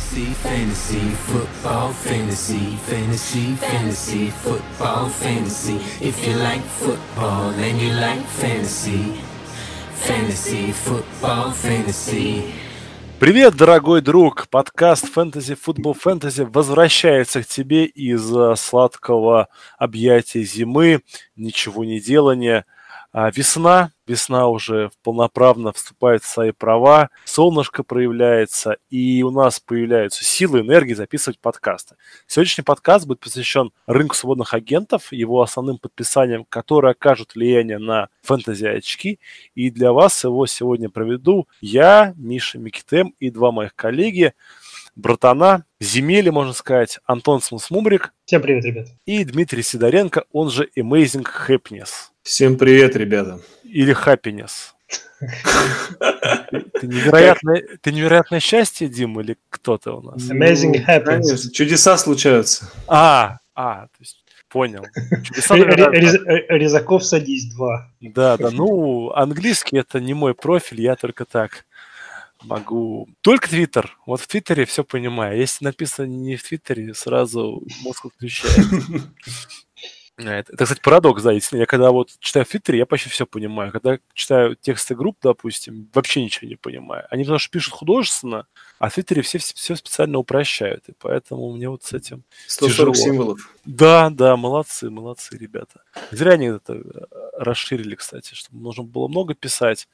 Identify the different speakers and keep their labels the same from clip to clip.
Speaker 1: Fantasy, fantasy, football, fantasy, fantasy, fantasy, football, fantasy. If you like football and you like fantasy, fantasy, football, fantasy. Привет, дорогой друг! Подкаст Fantasy Football Fantasy возвращается к тебе из э, сладкого объятия зимы, ничего не делания – а весна, весна уже полноправно вступает в свои права, солнышко проявляется, и у нас появляются силы, энергии записывать подкасты. Сегодняшний подкаст будет посвящен рынку свободных агентов, его основным подписаниям, которые окажут влияние на фэнтези-очки. И для вас его сегодня проведу я, Миша Микитем и два моих коллеги, братана, земели, можно сказать, Антон Смусмумрик.
Speaker 2: Всем привет, ребят.
Speaker 1: И Дмитрий Сидоренко, он же Amazing Happiness.
Speaker 3: Всем привет, ребята.
Speaker 1: Или happiness. Ты невероятное, ты невероятное счастье, Дим, или кто то у нас?
Speaker 2: Amazing ну, happiness. Конечно,
Speaker 3: чудеса случаются.
Speaker 1: А, а, то есть Понял.
Speaker 2: Чудеса, Резаков садись, два.
Speaker 1: Да, да, ну, английский это не мой профиль, я только так могу... Только Твиттер. Вот в Твиттере все понимаю. Если написано не в Твиттере, сразу мозг отключает. Это, это, кстати, парадокс, да, я когда вот читаю в Твиттере, я почти все понимаю. Когда читаю тексты групп, допустим, вообще ничего не понимаю. Они потому что пишут художественно, а в Твиттере все, все специально упрощают, и поэтому мне вот с этим 140 тяжело.
Speaker 3: символов.
Speaker 1: Да, да, молодцы, молодцы, ребята. Зря они это э, расширили, кстати, чтобы нужно было много писать.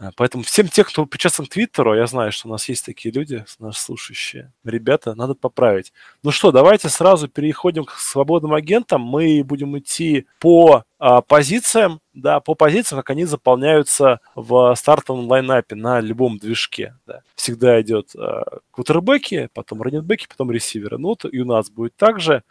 Speaker 1: А, поэтому всем тех, кто причастен к Твиттеру, я знаю, что у нас есть такие люди, наши слушающие, ребята, надо поправить. Ну что, давайте сразу переходим к свободным агентам. Мы будем идти по а, позициям, да, по позициям, как они заполняются в стартовом лайнапе на любом движке. Да. Всегда идет а, квотербеки, потом раннинбеки, потом ресиверы. Ну, вот и у нас будет также.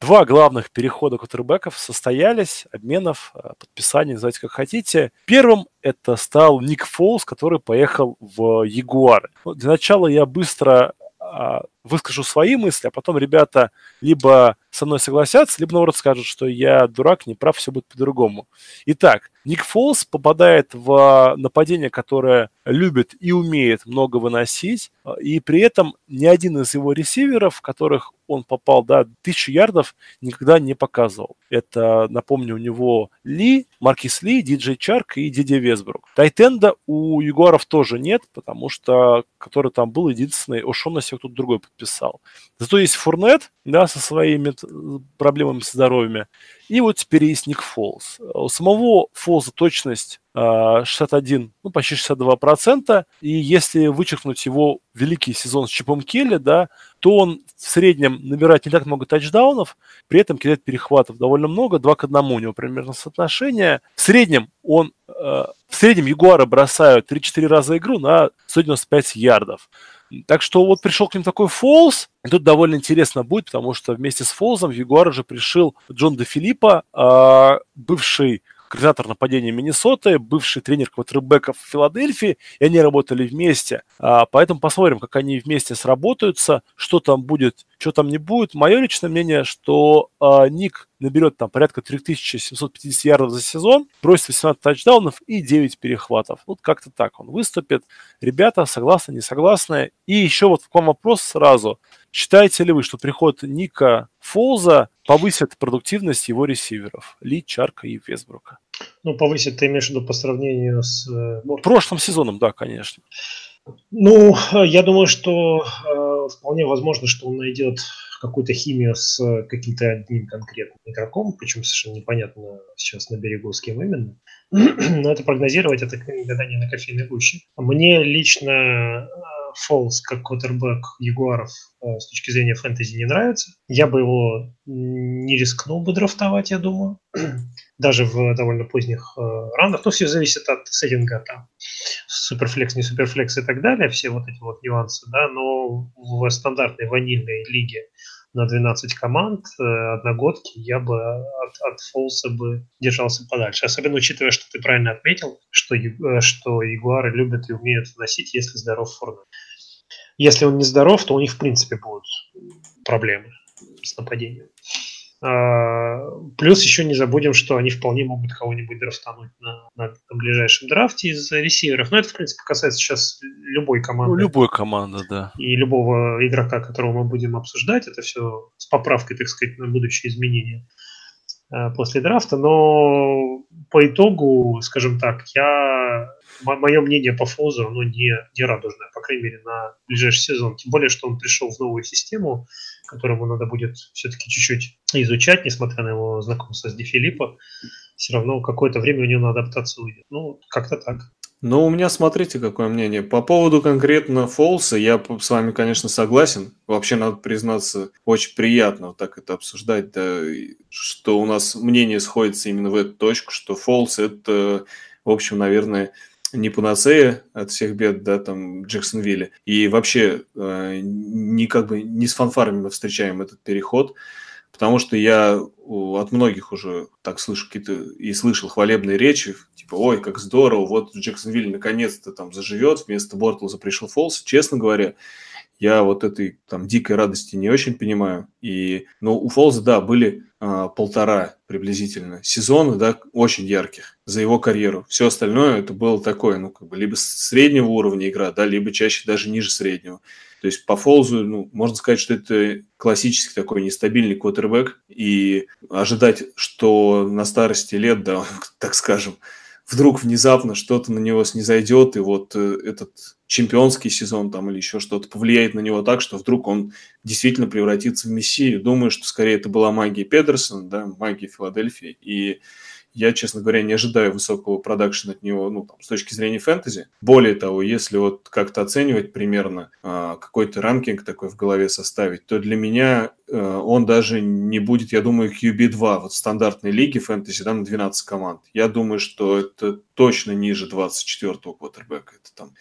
Speaker 1: Два главных перехода кутербеков состоялись, обменов, э, подписаний, называйте как хотите. Первым это стал Ник Фолс, который поехал в Ягуар. Ну, для начала я быстро а, выскажу свои мысли, а потом ребята либо со мной согласятся, либо наоборот скажут, что я дурак, не прав, все будет по-другому. Итак, Ник Фолс попадает в нападение, которое любит и умеет много выносить, и при этом ни один из его ресиверов, которых он попал, да, тысячу ярдов, никогда не показывал. Это, напомню, у него Ли, Маркис Ли, Диджей Чарк и Диди Весбрук. Тайтенда у Егоров тоже нет, потому что который там был единственный, Ошонна кто-то другой подписал. Зато есть Фурнет, да, со своими проблемами со здоровьем. И вот теперь есть Ник Фолс. У самого Фолза точность 61, а, ну, почти 62%. И если вычеркнуть его великий сезон с Чипом Келли, да, то он в среднем набирает не так много тачдаунов, при этом кидает перехватов довольно много, 2 к 1 у него примерно соотношение. В среднем он, э, в среднем Ягуары бросают 3-4 раза игру на 195 ярдов. Так что вот пришел к ним такой Фолз, и тут довольно интересно будет, потому что вместе с Фолзом Ягуар уже пришел Джон де Филиппа, э, бывший координатор нападения Миннесоты, бывший тренер квотербеков Филадельфии, и они работали вместе. А, поэтому посмотрим, как они вместе сработаются, что там будет, что там не будет. Мое личное мнение, что а, Ник наберет там порядка 3750 ярдов за сезон, бросит 18 тачдаунов и 9 перехватов. Вот как-то так он выступит. Ребята, согласны, не согласны? И еще вот к вам вопрос сразу. Считаете ли вы, что приход Ника Фолза повысит продуктивность его ресиверов? Ли, Чарка и Весбрука.
Speaker 2: Ну, повысит, ты имеешь в виду по сравнению с...
Speaker 1: Э, Прошлым сезоном, да, конечно.
Speaker 2: Ну, я думаю, что э, вполне возможно, что он найдет какую-то химию с каким-то одним конкретным игроком, причем совершенно непонятно сейчас на берегу с кем именно. Но это прогнозировать, это не на кофейной гуще. Мне лично Фолс как квотербек Ягуаров э, с точки зрения фэнтези не нравится. Я бы его не рискнул бы драфтовать, я думаю. Даже в довольно поздних э, раундах. Ну, все зависит от сеттинга там. Суперфлекс, не суперфлекс и так далее. Все вот эти вот нюансы, да. Но в стандартной ванильной лиге на 12 команд э, одногодки, я бы от, от Фолса бы держался подальше. Особенно учитывая, что ты правильно отметил, что, э, что Ягуары любят и умеют носить, если здоров Форнет. Если он не здоров, то у них в принципе будут проблемы с нападением. А, плюс еще не забудем, что они вполне могут кого-нибудь драфтануть на, на, на ближайшем драфте из ресиверов. Но это, в принципе, касается сейчас любой команды. Ну,
Speaker 1: любой команды, да.
Speaker 2: И любого игрока, которого мы будем обсуждать. Это все с поправкой, так сказать, на будущее изменения а, после драфта. Но по итогу, скажем так, я мое мнение по Фозу, оно не, не радужное, по крайней мере, на ближайший сезон. Тем более, что он пришел в новую систему, которому надо будет все-таки чуть-чуть изучать, несмотря на его знакомство с Ди Филиппо. Все равно какое-то время у него на адаптацию уйдет. Ну, как-то так.
Speaker 3: Ну, у меня, смотрите, какое мнение. По поводу конкретно Фолса, я с вами, конечно, согласен. Вообще, надо признаться, очень приятно вот так это обсуждать, да, что у нас мнение сходится именно в эту точку, что Фолс – это, в общем, наверное, не панацея от всех бед, да, там, Джексонвилле. И вообще э, не как бы не с фанфарами мы встречаем этот переход, потому что я от многих уже так слышу какие-то и слышал хвалебные речи, типа, ой, как здорово, вот Джексонвилл наконец-то там заживет, вместо Бортлза пришел Фолс. Честно говоря, я вот этой там дикой радости не очень понимаю. И, ну, у Фолза, да, были а, полтора приблизительно сезона, да, очень ярких за его карьеру. Все остальное это было такое, ну, как бы либо среднего уровня игра, да, либо чаще даже ниже среднего. То есть по Фолзу, ну, можно сказать, что это классический такой нестабильный квотербек, и ожидать, что на старости лет, да, так скажем, вдруг внезапно что-то на него снизойдет, и вот э, этот чемпионский сезон там или еще что-то повлияет на него так, что вдруг он действительно превратится в мессию. Думаю, что скорее это была магия Педерсона, да, магия Филадельфии, и я, честно говоря, не ожидаю высокого продакшена от него ну, там, с точки зрения фэнтези. Более того, если вот как-то оценивать примерно э, какой-то ранкинг такой в голове составить, то для меня э, он даже не будет, я думаю, QB2 вот стандартной лиге фэнтези, да, на 12 команд. Я думаю, что это точно ниже 24-го квотербека. Это там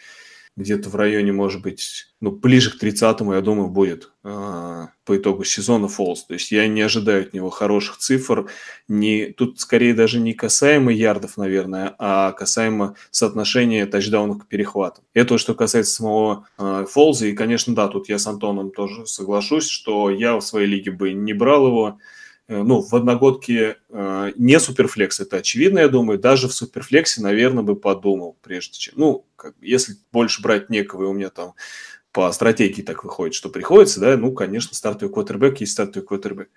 Speaker 3: где-то в районе, может быть, ну, ближе к 30-му, я думаю, будет э, по итогу сезона Фолс. То есть я не ожидаю от него хороших цифр. Не, тут скорее даже не касаемо ярдов, наверное, а касаемо соотношения тачдаунов к перехватам. Это что касается самого э, Фолза. И, конечно, да, тут я с Антоном тоже соглашусь, что я в своей лиге бы не брал его. Э, ну, в одногодке э, не суперфлекс, это очевидно, я думаю. Даже в суперфлексе, наверное, бы подумал, прежде чем... Ну, как, если больше брать некого, и у меня там по стратегии так выходит, что приходится, да, ну, конечно, стартовый квотербек есть стартовый квотербек.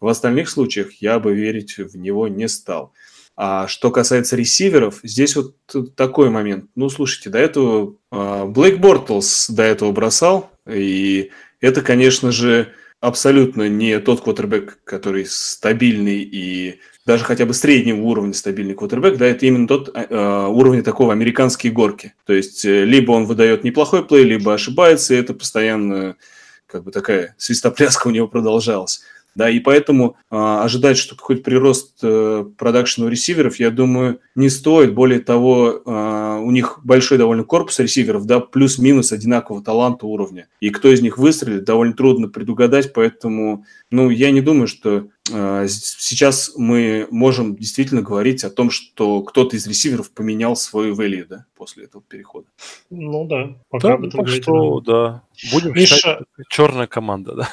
Speaker 3: В остальных случаях я бы верить в него не стал. А что касается ресиверов, здесь вот такой момент. Ну, слушайте, до этого э, Блейк Бортлс до этого бросал, и это, конечно же, абсолютно не тот квотербек, который стабильный и даже хотя бы среднего уровня стабильный квотербек, да, это именно тот э, уровень такого американские горки. То есть э, либо он выдает неплохой плей, либо ошибается, и это постоянно как бы такая свистопляска у него продолжалась. Да, и поэтому э, ожидать, что какой-то прирост э, продакшена ресиверов, я думаю, не стоит. Более того, э, у них большой довольно корпус ресиверов, да, плюс-минус одинакового таланта уровня. И кто из них выстрелит, довольно трудно предугадать, поэтому, ну, я не думаю, что сейчас мы можем действительно говорить о том, что кто-то из ресиверов поменял свою value, да, после этого перехода.
Speaker 2: Ну да, пока
Speaker 1: да, так что, да. Будем Миша, считать, черная команда, да.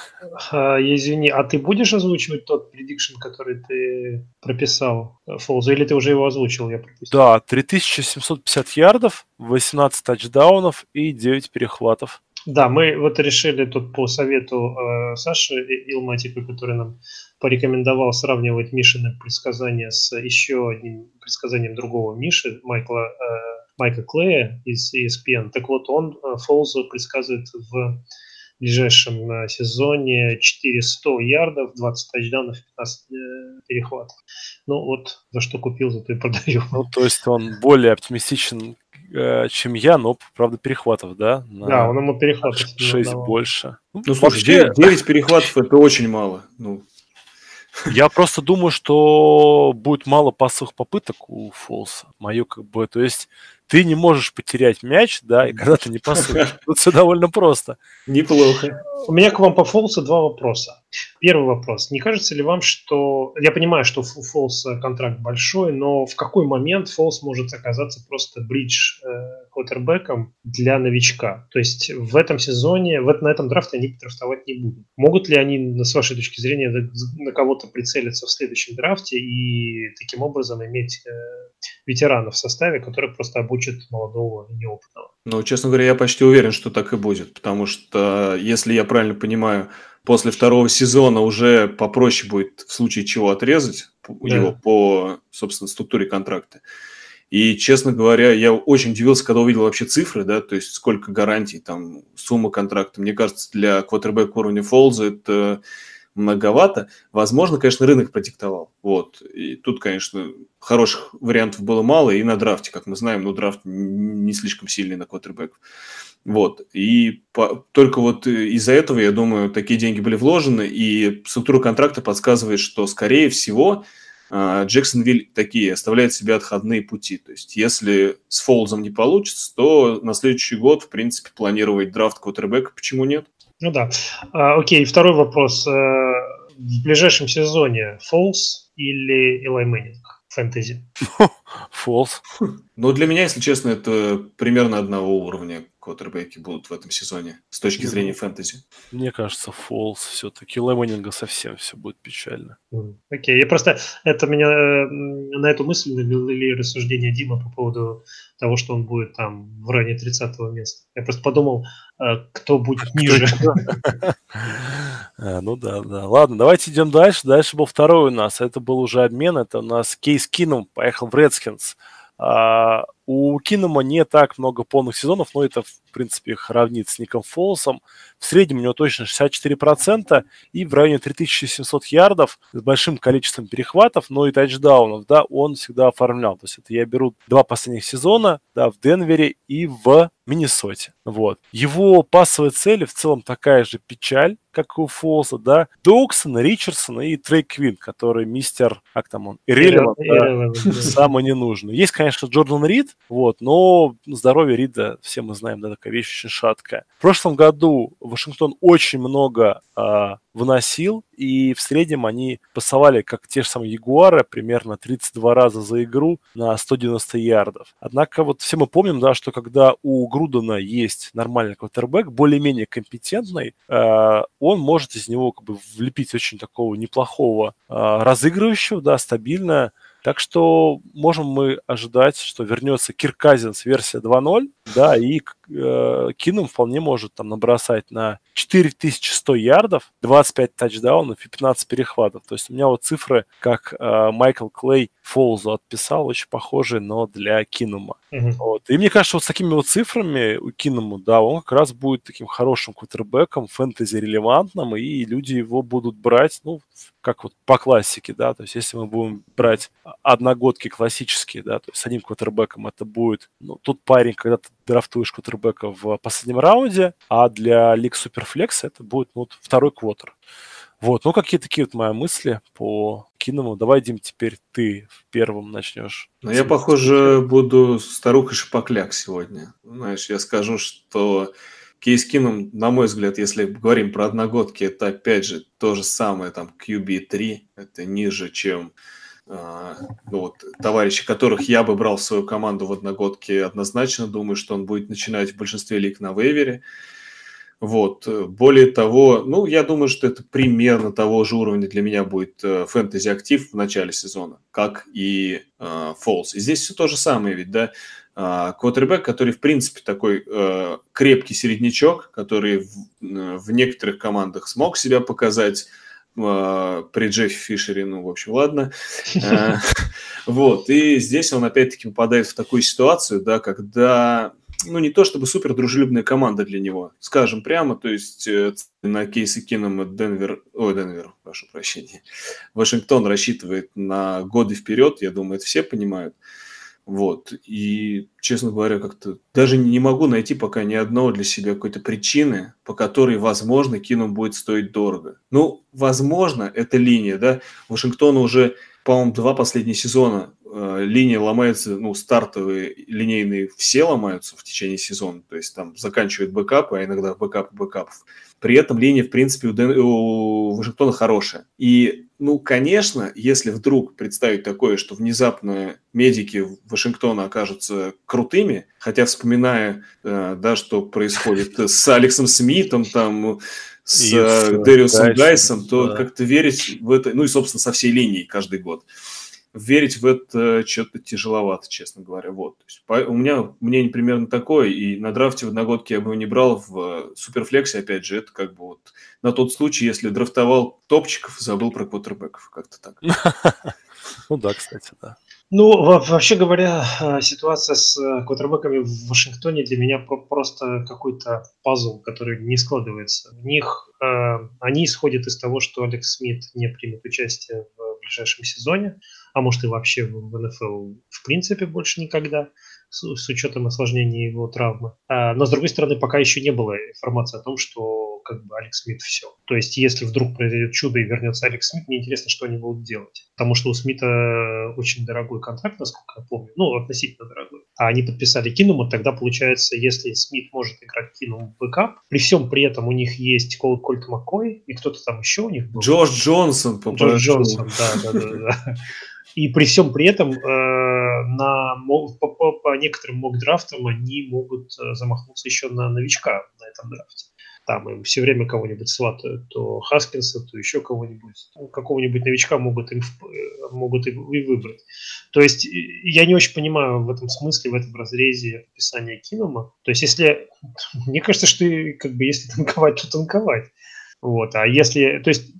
Speaker 2: А, извини, а ты будешь озвучивать тот предикшн, который ты прописал, Фолза, или ты уже его озвучил? Я
Speaker 1: прописал? Да, 3750 ярдов, 18 тачдаунов и 9 перехватов.
Speaker 2: Да, мы вот решили тут по совету э, Саши Илматика, который нам порекомендовал сравнивать Мишины предсказания с еще одним предсказанием другого Миши, Майкла э, Майка Клея из ESPN. Так вот, он э, Фолзу предсказывает в ближайшем э, сезоне 400 ярдов, 20 тачдаунов, 15 э, перехватов. Ну вот, за что купил, за то и продаю.
Speaker 1: Ну, то есть он более оптимистичен, чем я, но, правда, перехватов, да?
Speaker 2: На да, он ему перехватов
Speaker 1: 6 больше.
Speaker 3: Ну, ну слушай, вообще... 9, 9 перехватов – это очень мало. Ну,
Speaker 1: я просто думаю, что будет мало пасовых попыток у Фолса. Мое как бы, то есть ты не можешь потерять мяч, да, и когда ты не пасуешь. Тут все довольно просто.
Speaker 3: Неплохо.
Speaker 2: У меня к вам по Фолсу два вопроса. Первый вопрос. Не кажется ли вам, что... Я понимаю, что у Фолс контракт большой, но в какой момент Фолс может оказаться просто бридж э, квотербеком для новичка? То есть в этом сезоне, в, на этом драфте они драфтовать не будут. Могут ли они, с вашей точки зрения, на кого-то прицелиться в следующем драфте и таким образом иметь э, ветеранов в составе, которые просто обучат молодого и неопытного?
Speaker 3: Ну, честно говоря, я почти уверен, что так и будет, потому что, если я правильно понимаю, после второго сезона уже попроще будет в случае чего отрезать да. его по, собственно, структуре контракта. И, честно говоря, я очень удивился, когда увидел вообще цифры, да, то есть сколько гарантий, там, сумма контракта. Мне кажется, для квотербека уровня Фолза это многовато. Возможно, конечно, рынок продиктовал. Вот. И тут, конечно, хороших вариантов было мало. И на драфте, как мы знаем, ну, драфт не слишком сильный на квотербеков. Вот. И по, только вот из-за этого, я думаю, такие деньги были вложены, и структура контракта подсказывает, что, скорее всего, а, Джексонвиль такие оставляет себе отходные пути. То есть, если с Фолзом не получится, то на следующий год, в принципе, планировать драфт квотербека, почему нет?
Speaker 2: Ну да. А, окей, второй вопрос. Э, в ближайшем сезоне Фолз или Элай Мэннинг? Фэнтези.
Speaker 1: Фолз.
Speaker 3: Ну, для меня, если честно, это примерно одного уровня квотербеки будут в этом сезоне с точки зрения фэнтези?
Speaker 1: Мне кажется, Фолс все-таки. Лемонинга совсем все будет печально.
Speaker 2: Окей, okay. я просто... Это меня э, на эту мысль навели рассуждения Дима по поводу того, что он будет там в районе 30 места. Я просто подумал, э, кто будет ниже.
Speaker 1: А, ну да, да. Ладно, давайте идем дальше. Дальше был второй у нас. Это был уже обмен. Это у нас Кейс Кином поехал в Редскинс. У Кинома не так много полных сезонов, но это, в принципе, их равнит с Ником Фолсом. В среднем у него точно 64% и в районе 3700 ярдов с большим количеством перехватов, но и тачдаунов, да, он всегда оформлял. То есть это я беру два последних сезона, да, в Денвере и в Миннесоте. Вот. Его пасовые цели в целом такая же печаль, как у Фолса, да, Доуксон, Ричардсон и Трей Квин, который мистер, как там он, Иррелевант, да, самый ненужный. Есть, конечно, Джордан Рид, вот, но здоровье Рида, все мы знаем, да, такая вещь очень шаткая. В прошлом году Вашингтон очень много а, выносил, и в среднем они пасовали, как те же самые Ягуары, примерно 32 раза за игру на 190 ярдов. Однако вот все мы помним, да, что когда у Грудена есть нормальный квотербек, более-менее компетентный, э, он может из него как бы влепить очень такого неплохого э, разыгрывающего, да, стабильно, так что можем мы ожидать, что вернется Кирказинс версия 2.0, да, и Кином вполне может там набросать на 4100 ярдов, 25 тачдаунов и 15 перехватов. То есть у меня вот цифры, как э, Майкл Клей Фолзу отписал, очень похожие, но для Кинума. Uh-huh. Вот. И мне кажется, вот с такими вот цифрами у Киному, да, он как раз будет таким хорошим квотербеком, фэнтези-релевантным, и люди его будут брать, ну, как вот по классике, да, то есть если мы будем брать одногодки классические, да, то есть с одним квотербеком это будет, ну, тут парень, когда ты драфтуешь квотербека в последнем раунде, а для Лиг Суперфлекс это будет ну, вот, второй квотер. Вот, ну какие такие вот мои мысли по Киному. Давай, Дим, теперь ты в первом начнешь.
Speaker 3: Ну, я, похоже, буду старухой шипокляк сегодня. Знаешь, я скажу, что Кейс Кином, на мой взгляд, если говорим про одногодки, это опять же то же самое, там, QB3, это ниже, чем ну, вот, товарищи, которых я бы брал в свою команду в одногодке, однозначно думаю, что он будет начинать в большинстве лиг на вейвере. Вот. Более того, ну, я думаю, что это примерно того же уровня для меня будет э, фэнтези-актив в начале сезона, как и э, И здесь все то же самое ведь, да. Э, квотербек, который, в принципе, такой э, крепкий середнячок, который в, э, в некоторых командах смог себя показать, а, при Джеффе Фишере, ну, в общем, ладно. Э, вот, и здесь он опять-таки попадает в такую ситуацию, да, когда, ну, не то чтобы супер дружелюбная команда для него, скажем прямо, то есть э, на кейсе Кином Денвер, ой, Денвер, прошу прощения, Вашингтон рассчитывает на годы вперед, я думаю, это все понимают. Вот. И, честно говоря, как-то даже не могу найти пока ни одного для себя какой-то причины, по которой, возможно, Кинум будет стоить дорого. Ну, возможно, это линия, да. Вашингтон уже, по-моему, два последних сезона э, линия ломается, ну, стартовые линейные все ломаются в течение сезона, то есть там заканчивают бэкапы, а иногда бэкап бэкапов. При этом линия, в принципе, у, Дэн, у Вашингтона хорошая. И, ну, конечно, если вдруг представить такое, что внезапно медики Вашингтона окажутся крутыми, хотя вспоминая, э, да, что происходит с Алексом Смитом, там, с, с Дэриусом Гайсом, то да. как-то верить в это, ну и, собственно, со всей линией каждый год верить в это что-то тяжеловато, честно говоря. Вот. То есть, по, у меня мнение примерно такое, и на драфте в одногодке я бы его не брал, в э, суперфлексе, опять же, это как бы вот на тот случай, если драфтовал топчиков и забыл про квотербеков, как-то так.
Speaker 1: Ну да, кстати, да.
Speaker 2: Ну, вообще говоря, э, ситуация с э, квотербеками в Вашингтоне для меня просто какой-то пазл, который не складывается. В них они исходят из того, что Алекс Смит не примет участие в ближайшем сезоне а может и вообще в НФЛ в принципе больше никогда, с, с учетом осложнения его травмы. А, но с другой стороны, пока еще не было информации о том, что как бы Алекс Смит все. То есть, если вдруг произойдет чудо и вернется Алекс Смит, мне интересно, что они будут делать. Потому что у Смита очень дорогой контракт, насколько я помню. Ну, относительно дорогой. А они подписали Кинума, тогда получается, если Смит может играть Кинум в бэкап, при всем при этом у них есть Кол Кольт Маккой и кто-то там еще у них был.
Speaker 3: Джордж Джонсон.
Speaker 2: По Джордж Джонсон, да, да, да. И при всем при этом э, на, по, по, по некоторым мок-драфтам они могут э, замахнуться еще на новичка на этом драфте. Там им все время кого-нибудь сватают, то Хаскинса, то еще кого-нибудь. Ну, какого-нибудь новичка могут, им, э, могут и выбрать. То есть я не очень понимаю в этом смысле, в этом разрезе описания Кинома. То есть если... Мне кажется, что как бы если танковать, то танковать. Вот. А если... То есть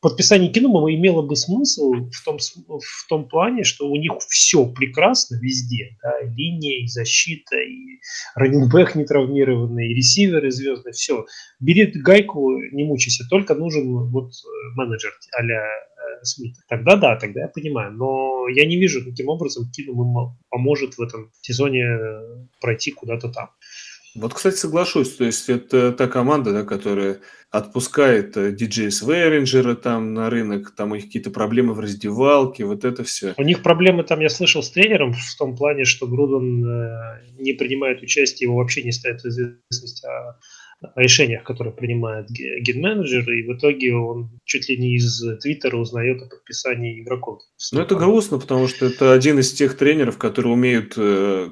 Speaker 2: подписание Кинума имело бы смысл в том, в том плане, что у них все прекрасно везде. Да, линия, и защита, и раненбэк не травмированный, и ресиверы звездные, все. Бери гайку, не мучайся, только нужен вот э, менеджер а-ля э, Смита. Тогда да, тогда я понимаю. Но я не вижу, каким образом Кинум поможет в этом сезоне пройти куда-то там.
Speaker 3: Вот, кстати, соглашусь. То есть это та команда, да, которая отпускает э, диджея Свейринджера там на рынок, там у них какие-то проблемы в раздевалке, вот это все.
Speaker 2: У них проблемы там, я слышал, с тренером в том плане, что Груден э, не принимает участие, его вообще не ставит в известность о решениях, которые принимает ген-менеджер, и в итоге он чуть ли не из Твиттера узнает о подписании игроков.
Speaker 3: Ну, это грустно, потому что это один из тех тренеров, которые умеют э,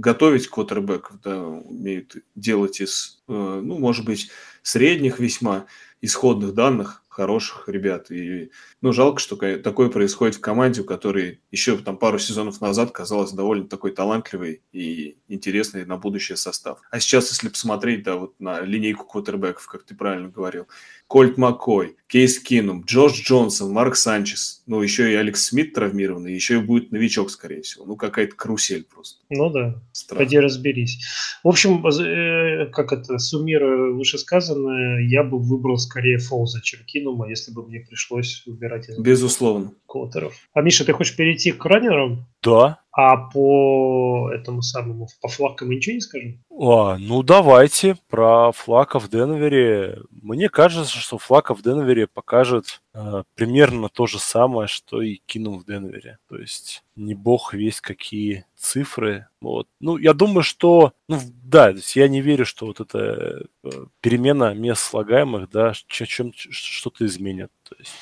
Speaker 3: готовить квотербеков, да, умеют делать из, э, ну, может быть, средних весьма исходных данных хороших ребят. И, ну, жалко, что такое происходит в команде, у которой еще там пару сезонов назад казалось довольно такой талантливый и интересный на будущее состав. А сейчас, если посмотреть, да, вот на линейку квотербеков, как ты правильно говорил, Кольт Маккой, Кейс Кинум, Джош Джонсон, Марк Санчес, ну, еще и Алекс Смит травмированный, еще и будет новичок, скорее всего. Ну, какая-то карусель просто.
Speaker 2: Ну да, Странно. пойди разберись. В общем, э, как это, суммируя вышесказанное, я бы выбрал скорее Фолза, чем Кинума, если бы мне пришлось выбирать из
Speaker 3: Безусловно.
Speaker 2: Квотеров. А, Миша, ты хочешь перейти к раннерам?
Speaker 1: Да.
Speaker 2: А по этому самому, по флакам ничего не скажем?
Speaker 1: А, ну давайте про флака в Денвере. Мне кажется, что флака в Денвере покажет э, примерно то же самое, что и кинул в Денвере. То есть не бог весь какие цифры. Вот. Ну, я думаю, что, ну, да, я не верю, что вот эта э, перемена мест слагаемых, да, чем что-то изменит. То есть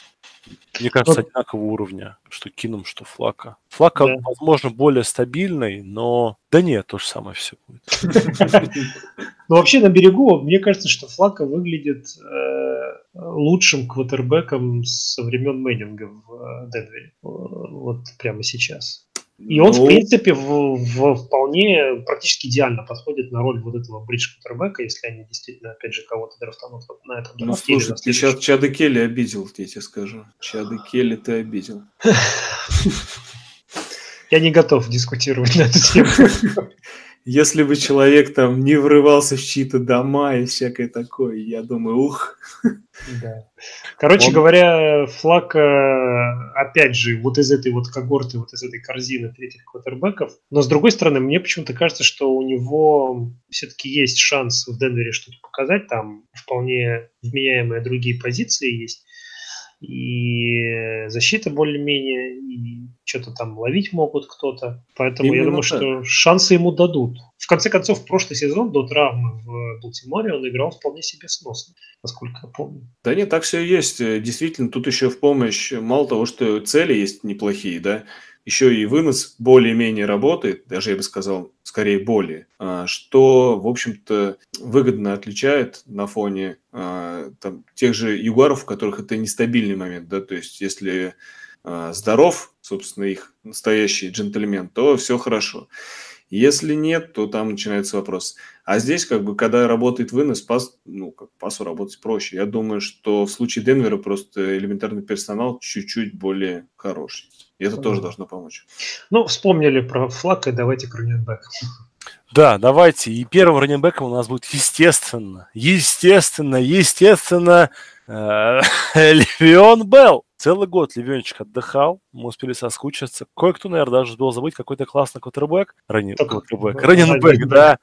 Speaker 1: мне кажется, вот. одинакового уровня, что Кином, что Флака. Флака, да. возможно, более стабильный, но да нет, то же самое все будет.
Speaker 2: Ну, вообще на берегу, мне кажется, что Флака выглядит э, лучшим квотербеком со времен Мэннинга в э, Денвере. Вот прямо сейчас. И он, ну... в принципе, в, в вполне практически идеально подходит на роль вот этого бридж кутербека, если они действительно, опять же, кого-то драфтанут на этом
Speaker 3: Ну, слушай, ты сейчас Чады Келли обидел, я тебе скажу. Чады Келли ты обидел.
Speaker 2: Я не готов дискутировать на эту тему.
Speaker 3: Если бы человек там не врывался в чьи-то дома и всякое такое, я думаю, ух.
Speaker 2: Да. Короче Он... говоря, флаг, опять же, вот из этой вот когорты, вот из этой корзины третьих квотербеков. Но с другой стороны, мне почему-то кажется, что у него все-таки есть шанс в Денвере что-то показать. Там вполне вменяемые другие позиции есть. И защита более-менее, и что-то там ловить могут кто-то. Поэтому Именно я думаю, так. что шансы ему дадут. В конце концов, в прошлый сезон до травмы в Балтиморе он играл вполне себе сносно, насколько я помню.
Speaker 3: Да нет, так все и есть. Действительно, тут еще в помощь, мало того, что цели есть неплохие, да, еще и вынос более-менее работает, даже я бы сказал, скорее более, а, что, в общем-то, выгодно отличает на фоне а, там, тех же югаров, у которых это нестабильный момент, да, то есть если здоров, собственно, их настоящий джентльмен, то все хорошо. Если нет, то там начинается вопрос. А здесь, как бы, когда работает вынос, пас, ну, как пасу работать проще. Я думаю, что в случае Денвера просто элементарный персонал чуть-чуть более хороший. И это тоже должно помочь.
Speaker 2: Ну, вспомнили про флаг, и давайте к раненбекам.
Speaker 1: Да, давайте. И первым раненбеком у нас будет, естественно, естественно, естественно, Левион Белл. Целый год Левенчик отдыхал, мы успели соскучиться. Кое-кто, наверное, даже успел забыть какой-то классный квотербек. Раненбек, да.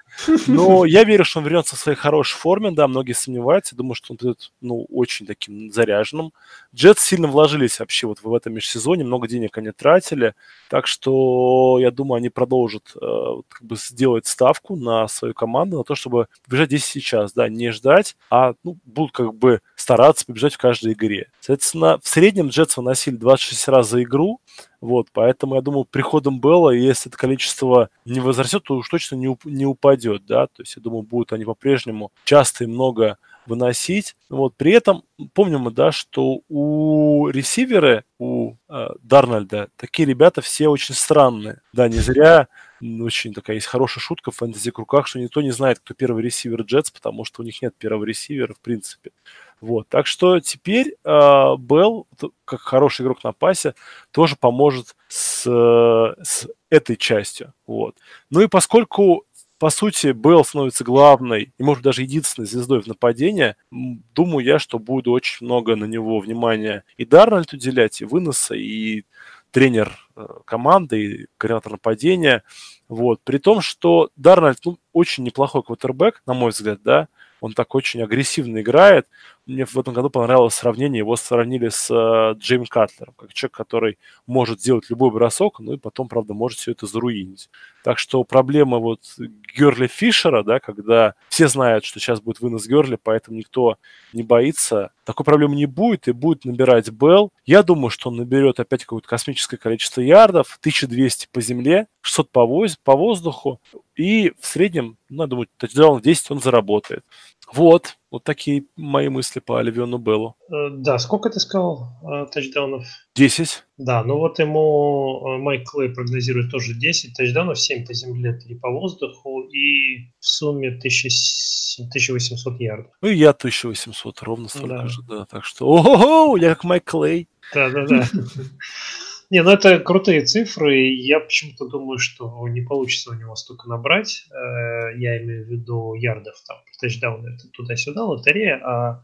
Speaker 1: Но я верю, что он вернется в своей хорошей форме, да, многие сомневаются. Думаю, что он будет, ну, очень таким заряженным. Джетс сильно вложились вообще вот в этом межсезоне, много денег они тратили. Так что, я думаю, они продолжат э, как бы сделать ставку на свою команду, на то, чтобы побежать здесь сейчас, да, не ждать, а ну, будут как бы стараться побежать в каждой игре. Соответственно, в среднем Джетс выносили 26 раз за игру, вот, поэтому я думаю, приходом Белла, если это количество не возрастет, то уж точно не, уп- не упадет, да, то есть я думаю, будут они по-прежнему часто и много выносить. Вот, при этом помним мы, да, что у ресивера, у э, Дарнольда, такие ребята все очень странные. Да, не зря очень такая есть хорошая шутка в фэнтези-кругах, что никто не знает, кто первый ресивер Джетс, потому что у них нет первого ресивера в принципе. Вот. Так что теперь э, Белл, как хороший игрок на пасе, тоже поможет с, с этой частью. Вот. Ну и поскольку по сути, Белл становится главной и, может, даже единственной звездой в нападении, думаю я, что будет очень много на него внимания и Дарнольд уделять, и выноса, и тренер э, команды, и координатор нападения. Вот. При том, что Дарнольд ну, очень неплохой квотербек, на мой взгляд, да, он так очень агрессивно играет. Мне в этом году понравилось сравнение, его сравнили с э, Джейм Катлером, как человек, который может сделать любой бросок, ну и потом, правда, может все это заруинить. Так что проблема вот Герли Фишера, да, когда все знают, что сейчас будет вынос Герли, поэтому никто не боится, такой проблемы не будет, и будет набирать Белл. Я думаю, что он наберет опять какое-то космическое количество ярдов, 1200 по земле, 600 по, воз- по воздуху, и в среднем, ну, я думаю, тачдаун 10 он заработает. Вот, вот такие мои мысли по Оливиону Беллу.
Speaker 2: Э, да, сколько ты сказал э, тачдаунов?
Speaker 1: 10.
Speaker 2: Да, ну вот ему э, Майк Клей прогнозирует тоже 10 тачдаунов, 7 по земле, 3 по воздуху и в сумме 1800 ярдов.
Speaker 1: Ну и я 1800, ровно столько да. же, да. Так что, ого, я как Майк Клей.
Speaker 2: Да-да-да. Не, ну это крутые цифры. Я почему-то думаю, что не получится у него столько набрать. Э, я имею в виду ярдов, там, тачдаун это туда-сюда, лотерея, а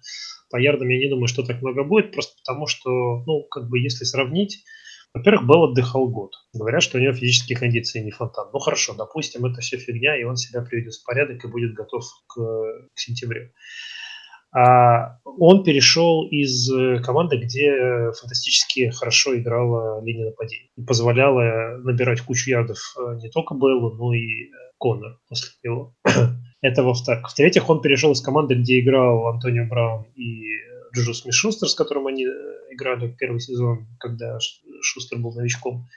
Speaker 2: по ярдам я не думаю, что так много будет, просто потому что, ну, как бы, если сравнить, во-первых, Белл отдыхал год. Говорят, что у него физические кондиции не фонтан. Ну хорошо, допустим, это все фигня, и он себя приведет в порядок и будет готов к, к сентябрю. А он перешел из э, команды, где фантастически хорошо играла линия нападения. И позволяла набирать кучу ярдов э, не только Беллу, но и э, Коннор после него. Это во-вторых. В-третьих, он перешел из команды, где играл Антонио Браун и Джуджу Смит Шустер, с которым они играли первый сезон, когда Шустер был новичком,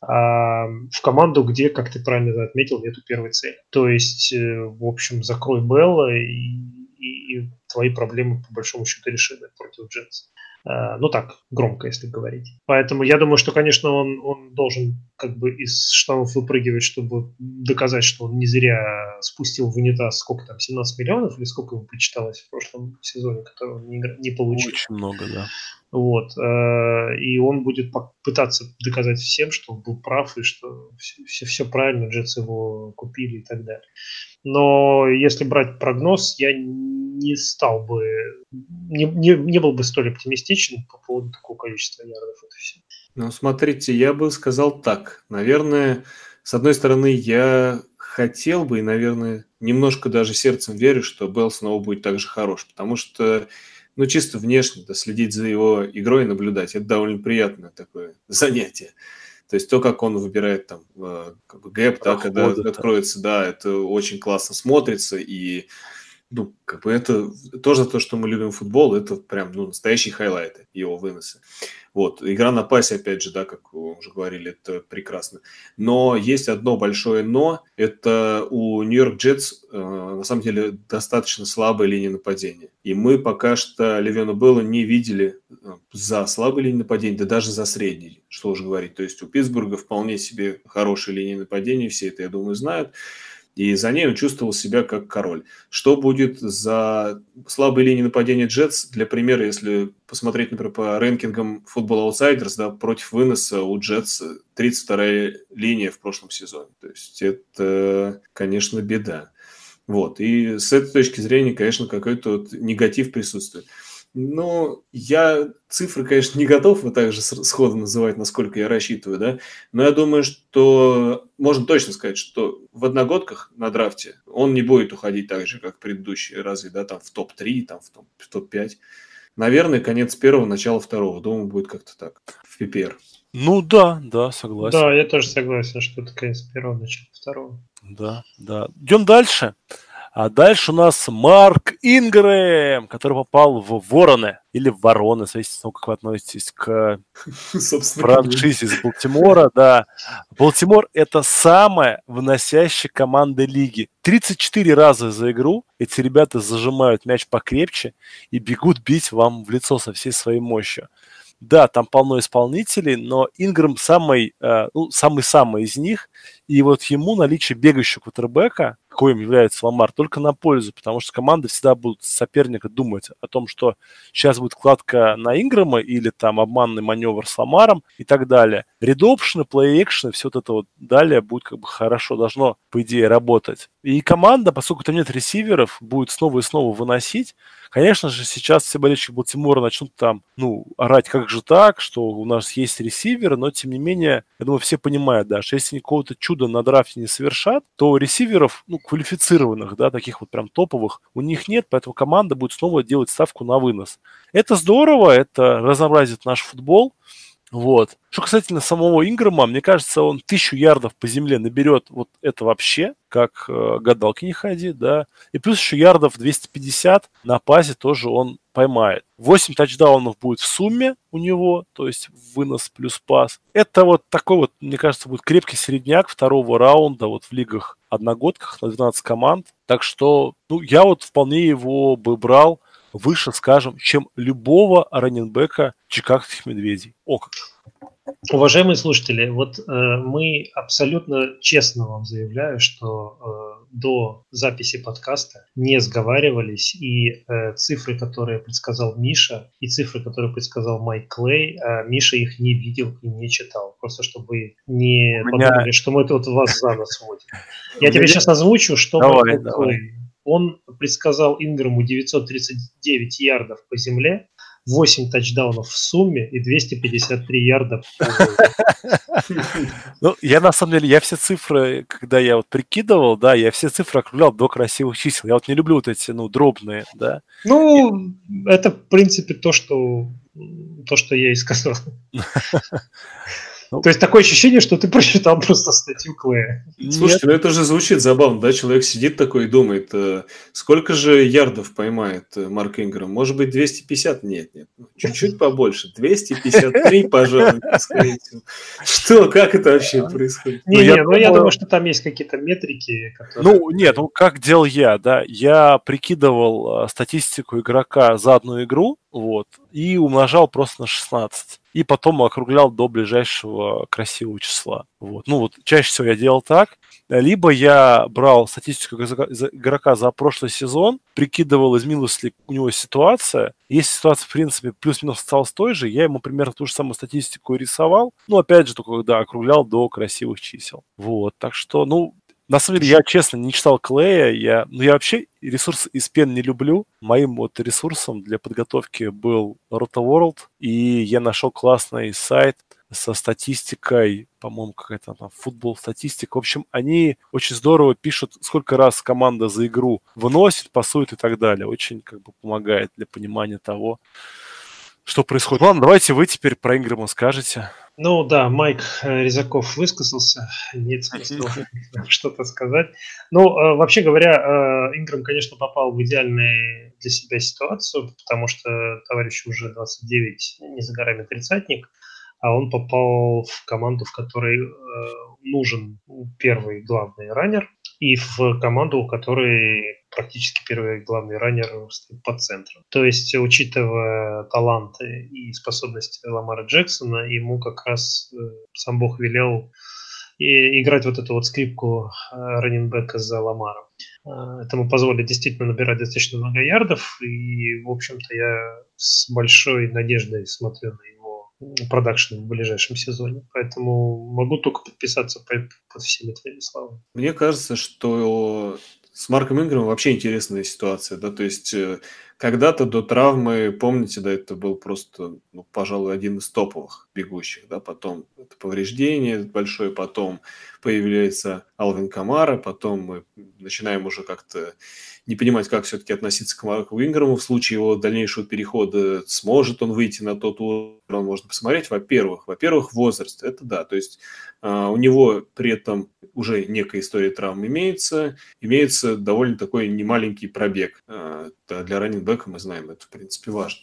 Speaker 2: а, в команду, где, как ты правильно отметил, нету первой цели. То есть, в общем, закрой Белла и твои проблемы по большому счету решены против Джетс. Uh, ну так, громко, если говорить. Поэтому я думаю, что, конечно, он, он должен как бы из штанов выпрыгивать, чтобы доказать, что он не зря спустил в унитаз сколько там, 17 миллионов или сколько ему причиталось в прошлом сезоне, который он не, не получил.
Speaker 1: Очень много, да.
Speaker 2: Вот. Uh, и он будет пытаться доказать всем, что он был прав и что все, все правильно, Джетс его купили и так далее. Но если брать прогноз, я не стал бы, не, не, не был бы столь оптимистичен по поводу такого количества ярдов. Это все.
Speaker 3: Ну, смотрите, я бы сказал так. Наверное, с одной стороны, я хотел бы и, наверное, немножко даже сердцем верю, что Белл снова будет так же хорош, потому что ну, чисто внешне, да, следить за его игрой и наблюдать, это довольно приятное такое занятие. То есть то, как он выбирает там э, как бы гэп, да, когда откроется, да, это очень классно смотрится, и ну, как бы это тоже то, что мы любим футбол, это прям, ну, настоящие хайлайты, его выносы. Вот, игра на пасе, опять же, да, как уже говорили, это прекрасно. Но есть одно большое но, это у Нью-Йорк Джетс, э, на самом деле, достаточно слабая линия нападения. И мы пока что Левена Белла не видели э, за слабой линией нападения, да даже за средней, что уже говорить. То есть у Питтсбурга вполне себе хорошая линия нападения, все это, я думаю, знают и за ней он чувствовал себя как король. Что будет за слабые линии нападения Джетс? Для примера, если посмотреть, например, по рэнкингам Football Outsiders, да, против выноса у Джетс 32-я линия в прошлом сезоне. То есть это, конечно, беда. Вот. И с этой точки зрения, конечно, какой-то вот негатив присутствует. Ну, я цифры, конечно, не готов вот так же сходу называть, насколько я рассчитываю, да, но я думаю, что можно точно сказать, что в одногодках на драфте он не будет уходить так же, как предыдущие, разве, да, там в топ-3, там в топ-5. Наверное, конец первого, начало второго. Думаю, будет как-то так. В PPR.
Speaker 1: Ну да, да, согласен.
Speaker 2: Да, я тоже согласен, что это конец первого, начало второго.
Speaker 1: Да, да. Идем дальше. А дальше у нас Марк Ингрэм, который попал в Вороны или в Вороны, зависит от того, как вы относитесь к франшизе из Балтимора. Да. Балтимор – это самая выносящая команда лиги. 34 раза за игру эти ребята зажимают мяч покрепче и бегут бить вам в лицо со всей своей мощью. Да, там полно исполнителей, но Ингрэм самый, э, ну, самый-самый из них. И вот ему наличие бегающего квотербека, коим является Ламар, только на пользу, потому что команды всегда будут соперника думать о том, что сейчас будет кладка на Инграма или там обманный маневр с Ламаром и так далее. Редопшны, плей-экшны, все вот это вот далее будет как бы хорошо, должно, по идее, работать. И команда, поскольку там нет ресиверов, будет снова и снова выносить. Конечно же, сейчас все болельщики Балтимора начнут там, ну, орать, как же так, что у нас есть ресиверы, но, тем не менее, я думаю, все понимают, да, что если какого-то чуда на драфте не совершат, то ресиверов, ну, квалифицированных, да, таких вот прям топовых, у них нет, поэтому команда будет снова делать ставку на вынос. Это здорово, это разнообразит наш футбол, вот. Что касательно самого Инграма, мне кажется, он тысячу ярдов по земле наберет вот это вообще, как э, гадалки не ходи, да. И плюс еще ярдов 250 на пазе тоже он поймает. 8 тачдаунов будет в сумме у него, то есть вынос плюс пас. Это вот такой вот, мне кажется, будет крепкий средняк второго раунда вот в лигах одногодках на 12 команд. Так что, ну, я вот вполне его бы брал выше, скажем, чем любого раненбека чикагских медведей. О как!
Speaker 2: Уважаемые слушатели, вот э, мы абсолютно честно вам заявляю, что э, до записи подкаста не сговаривались, и э, цифры, которые предсказал Миша, и цифры, которые предсказал Майк Клей, э, Миша их не видел и не читал. Просто чтобы не меня... подумали, что мы тут вас за нос водим. Я тебе сейчас озвучу, что Майк Клей. Он предсказал Инграму 939 ярдов по земле, 8 тачдаунов в сумме и 253 ярда.
Speaker 1: Ну, я на самом деле, я все цифры, когда я вот прикидывал, да, я все цифры округлял до красивых чисел. Я вот не люблю вот эти, ну, дробные, да.
Speaker 2: Ну, это, в принципе, то, что то, что я и сказал. Ну, То есть такое ощущение, что ты прочитал просто статью Клея.
Speaker 3: Слушайте, ну это же звучит забавно, да? Человек сидит такой и думает, э, сколько же ярдов поймает э, Марк Инграм? Может быть, 250? Нет, нет. Ну, чуть-чуть побольше. 253, пожалуй, скорее всего. Что, как это вообще происходит?
Speaker 2: Не, ну, не, ну я думаю, что там есть какие-то метрики.
Speaker 1: Ну, нет, ну как делал я, да? Я прикидывал э, статистику игрока за одну игру, вот, и умножал просто на 16 и потом округлял до ближайшего красивого числа. Вот. Ну вот чаще всего я делал так. Либо я брал статистику игрока за прошлый сезон, прикидывал, изменилась ли у него ситуация. Если ситуация, в принципе, плюс-минус осталась той же, я ему примерно ту же самую статистику рисовал. Ну, опять же, только когда округлял до красивых чисел. Вот, так что, ну, на самом деле, я, честно, не читал Клея. Я, ну, я вообще ресурсы из пен не люблю. Моим вот ресурсом для подготовки был RotoWorld, и я нашел классный сайт со статистикой, по-моему, какая-то там футбол статистика. В общем, они очень здорово пишут, сколько раз команда за игру выносит, пасует и так далее. Очень как бы помогает для понимания того, что происходит. Ладно, давайте вы теперь про Инграма скажете.
Speaker 2: Ну да, Майк э, Резаков высказался, нет смысла что-то сказать. Ну, э, вообще говоря, э, Инграм, конечно, попал в идеальную для себя ситуацию, потому что товарищ уже 29, не за горами тридцатник, а он попал в команду, в которой нужен первый главный раннер, и в команду, у которой практически первый главный раннер стоит по центру. То есть, учитывая таланты и способности Ламара Джексона, ему как раз э, сам Бог велел и играть вот эту вот скрипку э, раненбека за Ламаром. Э, это ему позволит действительно набирать достаточно много ярдов, и, в общем-то, я с большой надеждой смотрю на его продакшн в ближайшем сезоне. Поэтому могу только подписаться под, всеми твоими словами.
Speaker 3: Мне кажется, что с Марком Инграмом вообще интересная ситуация, да, то есть э, когда-то до травмы, помните, да, это был просто, ну, пожалуй, один из топовых бегущих, да, потом это повреждение большое, потом появляется Алвин Камара, потом мы начинаем уже как-то не понимать, как все-таки относиться к Марку Инграму в случае его дальнейшего перехода, сможет он выйти на тот уровень, можно посмотреть, во-первых, во-первых, возраст, это да, то есть а, у него при этом уже некая история травм имеется, имеется довольно такой немаленький пробег. А, для раннинбека мы знаем, это в принципе важно.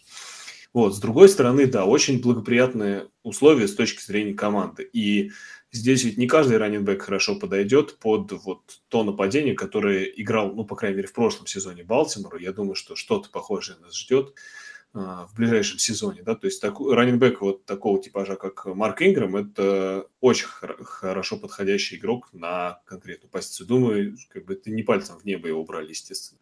Speaker 3: Вот, с другой стороны, да, очень благоприятные условия с точки зрения команды. И здесь ведь не каждый раненбэк хорошо подойдет под вот то нападение, которое играл, ну, по крайней мере, в прошлом сезоне Балтимору. Я думаю, что что-то похожее нас ждет а, в ближайшем сезоне, да, то есть так, раненбэк вот такого типажа, как Марк Инграм, это очень хор- хорошо подходящий игрок на конкретную позицию. Думаю, как бы это не пальцем в небо его убрали, естественно.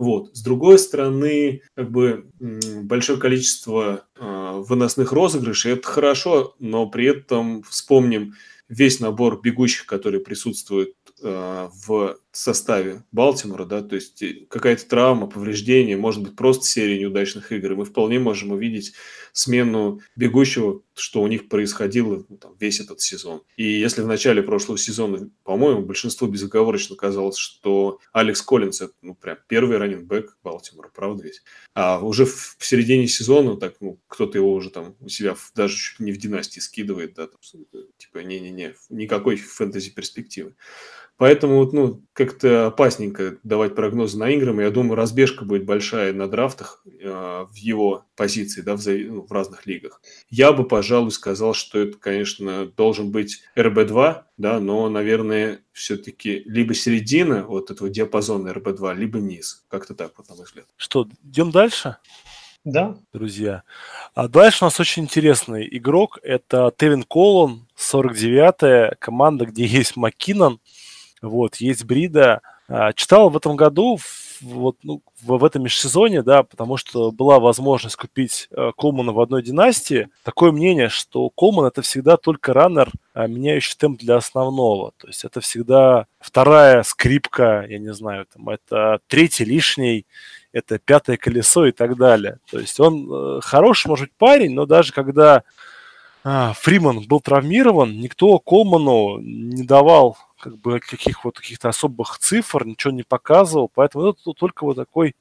Speaker 3: Вот. С другой стороны, как бы большое количество э, выносных розыгрышей – это хорошо, но при этом вспомним весь набор бегущих, которые присутствуют э, в составе Балтимора, да, то есть э, какая-то травма, повреждение, может быть, просто серия неудачных игр, и мы вполне можем увидеть смену бегущего, что у них происходило ну, там, весь этот сезон. И если в начале прошлого сезона, по-моему, большинство безоговорочно казалось, что Алекс Коллинс – это ну, прям первый раннинг-бэк Балтимора, правда ведь? А уже в, середине сезона так, ну, кто-то его уже там у себя даже чуть не в династии скидывает, да, там, типа не-не-не, никакой фэнтези перспективы. Поэтому вот, ну, как-то опасненько давать прогнозы на Инграма. Я думаю, разбежка будет большая на драфтах э, в его позиции, да, в, ну, в разных лигах. Я бы, пожалуй, сказал, что это, конечно, должен быть РБ-2, да, но, наверное, все-таки либо середина вот этого диапазона РБ-2, либо низ. Как-то так, вот, на мой взгляд.
Speaker 1: Что, идем дальше?
Speaker 2: Да.
Speaker 1: Друзья. А дальше у нас очень интересный игрок. Это Тевин Колон, 49-я команда, где есть Маккинон, вот, есть Брида. А, читал в этом году, вот, ну, в, этом межсезоне, да, потому что была возможность купить э, Колмана в одной династии. Такое мнение, что Колман это всегда только раннер, э, меняющий темп для основного. То есть это всегда вторая скрипка, я не знаю, там, это третий лишний, это пятое колесо и так далее. То есть он э, хороший, может быть, парень, но даже когда а, Фриман был травмирован, никто Колману не давал как бы каких вот каких-то особых цифр, ничего не показывал, поэтому это только вот такой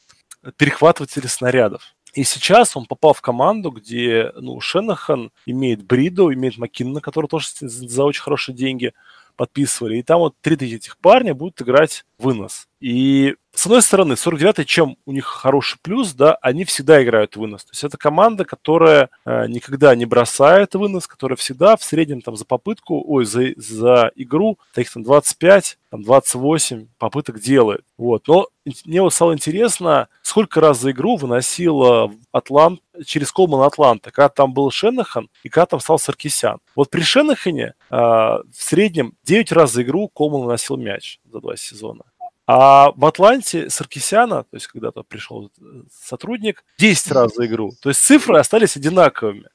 Speaker 1: перехватыватель снарядов. И сейчас он попал в команду, где ну, Шенахан имеет Бриду, имеет Маккинна, который тоже за очень хорошие деньги подписывали. И там вот три этих парня будут играть вынос. И с одной стороны, 49-й, чем у них хороший плюс, да, они всегда играют вынос. То есть это команда, которая э, никогда не бросает вынос, которая всегда в среднем там за попытку, ой, за, за игру, таких там 25, там 28 попыток делает. Вот. Но мне вот стало интересно, сколько раз за игру выносила Атлант, через Колман Атланта, когда там был Шенахан и когда там стал Саркисян. Вот при Шенахане э, в среднем 9 раз за игру Колман выносил мяч за два сезона. А в Атланте Саркисяна, то есть когда-то пришел сотрудник, 10 раз за игру. То есть цифры остались одинаковыми.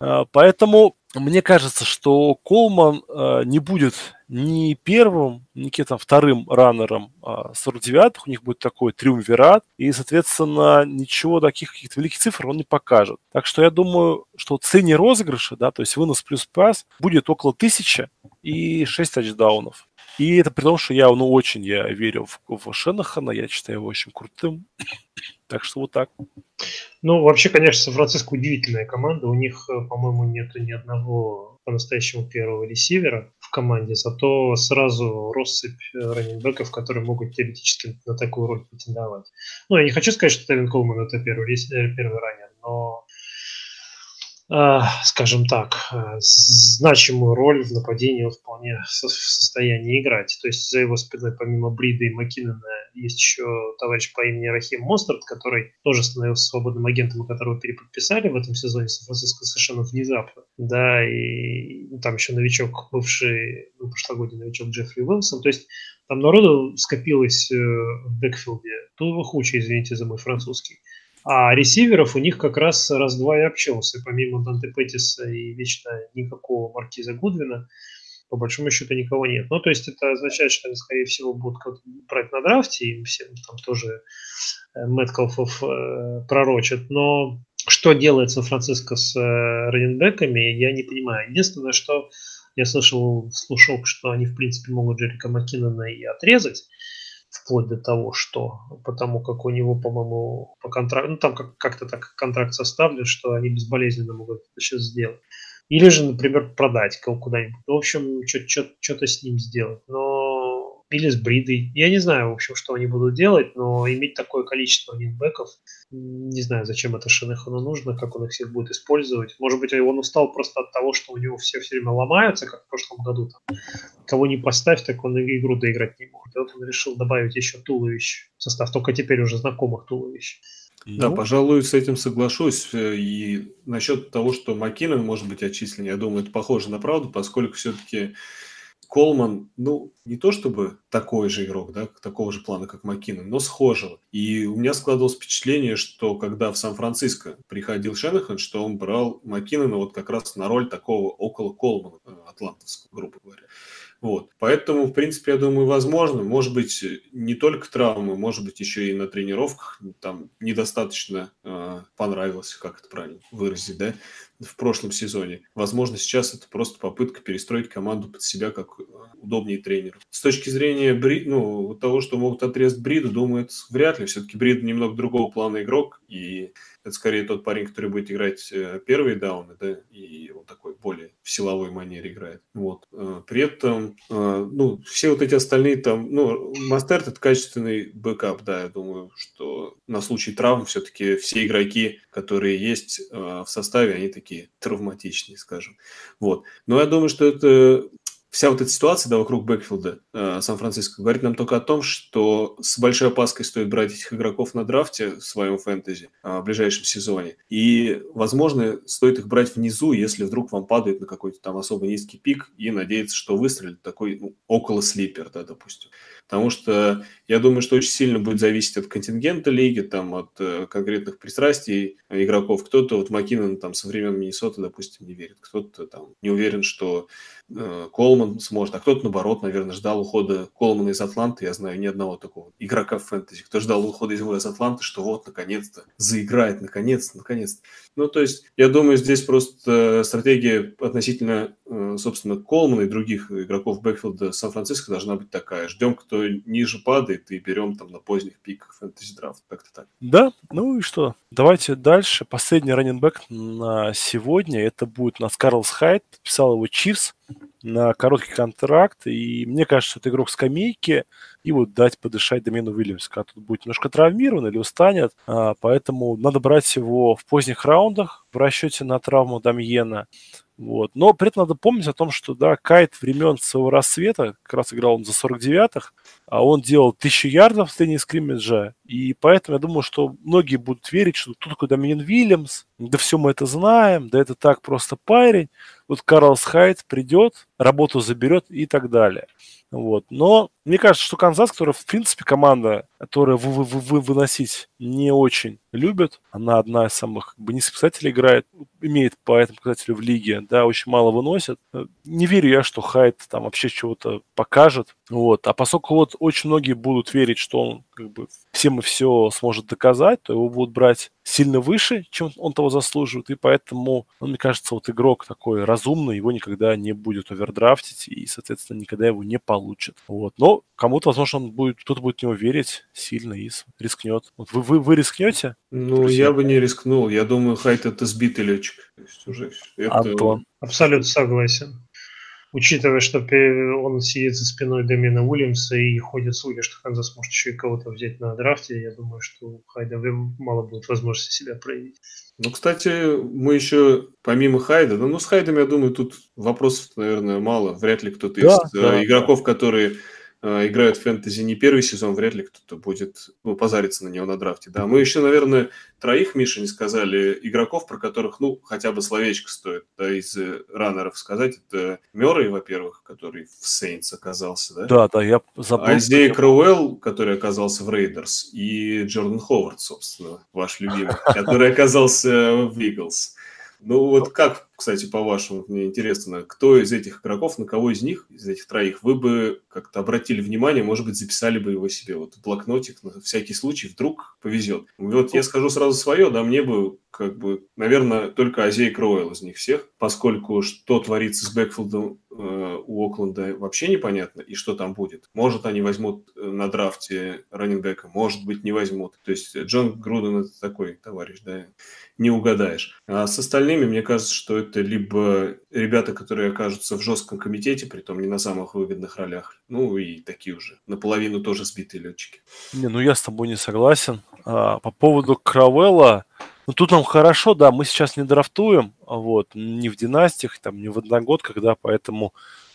Speaker 1: А, поэтому мне кажется, что Колман а, не будет ни первым, ни каким-то вторым раннером 49-х. У них будет такой триумвират. И, соответственно, ничего таких каких-то великих цифр он не покажет. Так что я думаю, что цене розыгрыша, да, то есть вынос плюс пас, будет около тысячи и 6 тачдаунов. И это при том, что я, ну, очень я верю в, в Шенахана, я считаю его очень крутым. так что вот так.
Speaker 2: Ну, вообще, конечно, Сан-Франциско удивительная команда. У них, э, по-моему, нету ни одного по-настоящему первого ресивера в команде, зато сразу россыпь э, раненбеков, которые могут теоретически на такую роль претендовать. Ну, я не хочу сказать, что Тевин Колман это первый, первый раннер, но Э, скажем так, э, значимую роль в нападении он вполне в состоянии играть. То есть за его спиной помимо Брида и Маккинона есть еще товарищ по имени Рахим Мостерт, который тоже становился свободным агентом, которого переподписали в этом сезоне Сан-Франциско совершенно внезапно. Да, и там еще новичок, бывший, ну, прошлогодний новичок Джеффри Уилсон. То есть там народу скопилось э, в бэкфилде. Тут выхуче, извините за мой французский. А ресиверов у них как раз раз-два и обчелся. Помимо Данте Петтиса и вечно никакого Маркиза Гудвина, по большому счету никого нет. Ну, то есть это означает, что они, скорее всего, будут брать на драфте, и всем там тоже Мэткалфов э, пророчат. Но что делает Сан-Франциско с э, раненбеками, я не понимаю. Единственное, что я слышал слушок, что они, в принципе, могут Джерика Маккинона и отрезать, вплоть до того, что потому как у него, по-моему, по контракту, ну там как- как-то так контракт составлен, что они безболезненно могут это сейчас сделать. Или же, например, продать куда-нибудь. В общем, что-то с ним сделать. Но или с Бридой. Я не знаю, в общем, что они будут делать, но иметь такое количество нинбеков, не знаю, зачем это Шенехану нужно, как он их всех будет использовать. Может быть, он устал просто от того, что у него все все время ломаются, как в прошлом году. Там. Кого не поставь, так он игру доиграть не может. И вот он решил добавить еще туловищ в состав, только теперь уже знакомых туловищ.
Speaker 3: Да, ну, пожалуй, с этим соглашусь. Э, и насчет того, что Маккинон может быть отчислен, я думаю, это похоже на правду, поскольку все-таки Колман, ну, не то чтобы такой же игрок, да, такого же плана, как Маккинон, но схожего. И у меня складывалось впечатление, что когда в Сан-Франциско приходил Шенахан, что он брал Маккинона вот как раз на роль такого около Колмана, э, атлантовского, грубо говоря. Вот. Поэтому, в принципе, я думаю, возможно. Может быть, не только травмы, может быть, еще и на тренировках там недостаточно э, понравилось, как это правильно выразить, да, в прошлом сезоне. Возможно, сейчас это просто попытка перестроить команду под себя как э, удобнее тренеру. С точки зрения Бри... ну, того, что могут отрезать Бриду, думаю, это вряд ли. Все-таки Брида немного другого плана игрок, и это скорее тот парень, который будет играть э, первые дауны, да, и он такой более в силовой манере играет. Вот. Э, при этом, ну, все вот эти остальные там, ну, Мостерт это качественный бэкап, да, я думаю, что на случай травм все-таки все игроки, которые есть в составе, они такие травматичные, скажем. Вот. Но я думаю, что это вся вот эта ситуация да, вокруг бэкфилда э, Сан-Франциско говорит нам только о том, что с большой опаской стоит брать этих игроков на драфте в своем фэнтези э, в ближайшем сезоне. И, возможно, стоит их брать внизу, если вдруг вам падает на какой-то там особо низкий пик и надеяться, что выстрелит такой ну, около слипер, да, допустим. Потому что я думаю, что очень сильно будет зависеть от контингента лиги, там, от э, конкретных пристрастий игроков. Кто-то, вот Маккинон там со времен Миннесоты, допустим, не верит. Кто-то там не уверен, что э, Колман сможет, а кто-то, наоборот, наверное, ждал ухода Колмана из Атланты. Я знаю ни одного такого игрока в фэнтези, кто ждал ухода из Атланты, что вот, наконец-то, заиграет, наконец-то, наконец-то. Ну, то есть, я думаю, здесь просто стратегия относительно, э, собственно, Колмана и других игроков бэкфилда Сан-Франциско должна быть такая. Ждем, кто ниже падает, и берем там на поздних пиках фэнтези драфт. Как-то так.
Speaker 1: Да, ну и что? Давайте дальше. Последний раненбэк на сегодня. Это будет у нас Карлс Хайт. Подписал его Чивс на короткий контракт. И мне кажется, это игрок скамейки. И вот дать подышать Домену Уильямсу, когда тут будет немножко травмирован или устанет. А, поэтому надо брать его в поздних раундах в расчете на травму Дамьена. Вот. Но при этом надо помнить о том, что да, Кайт времен своего рассвета, как раз играл он за 49-х, а он делал тысячу ярдов в линии скриммиджа, и поэтому я думаю, что многие будут верить, что тут такой Доминин Вильямс, да все мы это знаем, да это так просто парень, вот Карлс Хайт придет, работу заберет и так далее. Вот. Но мне кажется, что Канзас, которая, в принципе, команда, которая вы, вы, вы, выносить не очень любит, она одна из самых как бы, низких показателей играет, имеет по этому показателю в лиге, да, очень мало выносит. Не верю я, что Хайт там вообще чего-то покажет. Вот. А поскольку вот очень многие будут верить, что он как бы всем и все сможет доказать, то его будут брать сильно выше, чем он того заслуживает, и поэтому, ну, мне кажется, вот игрок такой разумный, его никогда не будет овердрафтить, и, соответственно, никогда его не получит. Вот. Но кому-то, возможно, он будет, кто-то будет в него верить сильно и рискнет. Вот вы, вы, вы рискнете?
Speaker 3: Ну, друзья? я бы не рискнул. Я думаю, Хайт это сбитый летчик. То есть
Speaker 2: уже это... Антон. Абсолютно согласен учитывая, что он сидит за спиной Дэмина Уильямса и ходит слухи, что Канзас может еще и кого-то взять на драфте, я думаю, что у Хайда мало будет возможности себя проявить.
Speaker 3: Ну, кстати, мы еще, помимо Хайда, ну, ну с Хайдом, я думаю, тут вопросов, наверное, мало. Вряд ли кто-то да, из да, э, игроков, да. которые Э, играют в фэнтези не первый сезон, вряд ли кто-то будет ну, позариться на него на драфте. Да, мы еще, наверное, троих, Миша, не сказали игроков, про которых, ну, хотя бы словечко стоит да, из э, раннеров сказать. Это Мёррей, во-первых, который в Сейнтс оказался, да?
Speaker 1: Да, да, я забыл.
Speaker 3: Айзея Кроуэлл, который оказался в Рейдерс, и Джордан Ховард, собственно, ваш любимый, который оказался в Иглс. Ну вот как, кстати, по-вашему, мне интересно, кто из этих игроков, на кого из них, из этих троих, вы бы как-то обратили внимание, может быть, записали бы его себе вот блокнотик на всякий случай, вдруг повезет. Вот я скажу сразу свое, да, мне бы как бы, наверное, только Айзея Кроуэлл из них всех, поскольку что творится с Бэкфилдом э, у Окленда вообще непонятно, и что там будет. Может, они возьмут э, на драфте раненбека, может быть, не возьмут. То есть Джон Груден это такой товарищ, да, не угадаешь. А с остальными, мне кажется, что это либо ребята, которые окажутся в жестком комитете, при том не на самых выгодных ролях, ну и такие уже, наполовину тоже сбитые летчики.
Speaker 1: Не, ну я с тобой не согласен. А, по поводу Кравелла, ну, тут нам хорошо, да, мы сейчас не драфтуем, вот, не в династиях, там, не в одногодках, да, поэтому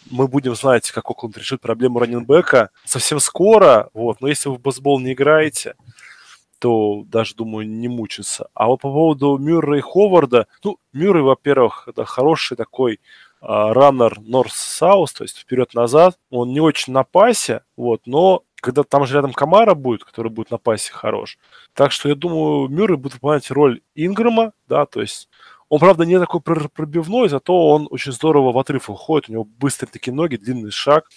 Speaker 1: мы будем знать, как Окленд решит проблему раненбека совсем скоро, вот, но если вы в басбол не играете, то даже, думаю, не мучиться. А вот по поводу Мюррея и Ховарда, ну, Мюррей, во-первых, это хороший такой раннер North-South, то есть вперед-назад. Он не очень на пасе, вот, но когда там же рядом Камара будет, который будет на пасе хорош. Так что я думаю, Мюррей будет выполнять роль Инграма, да, то есть он, правда, не такой пробивной, зато он очень здорово в отрыв уходит, у него быстрые такие ноги, длинный шаг.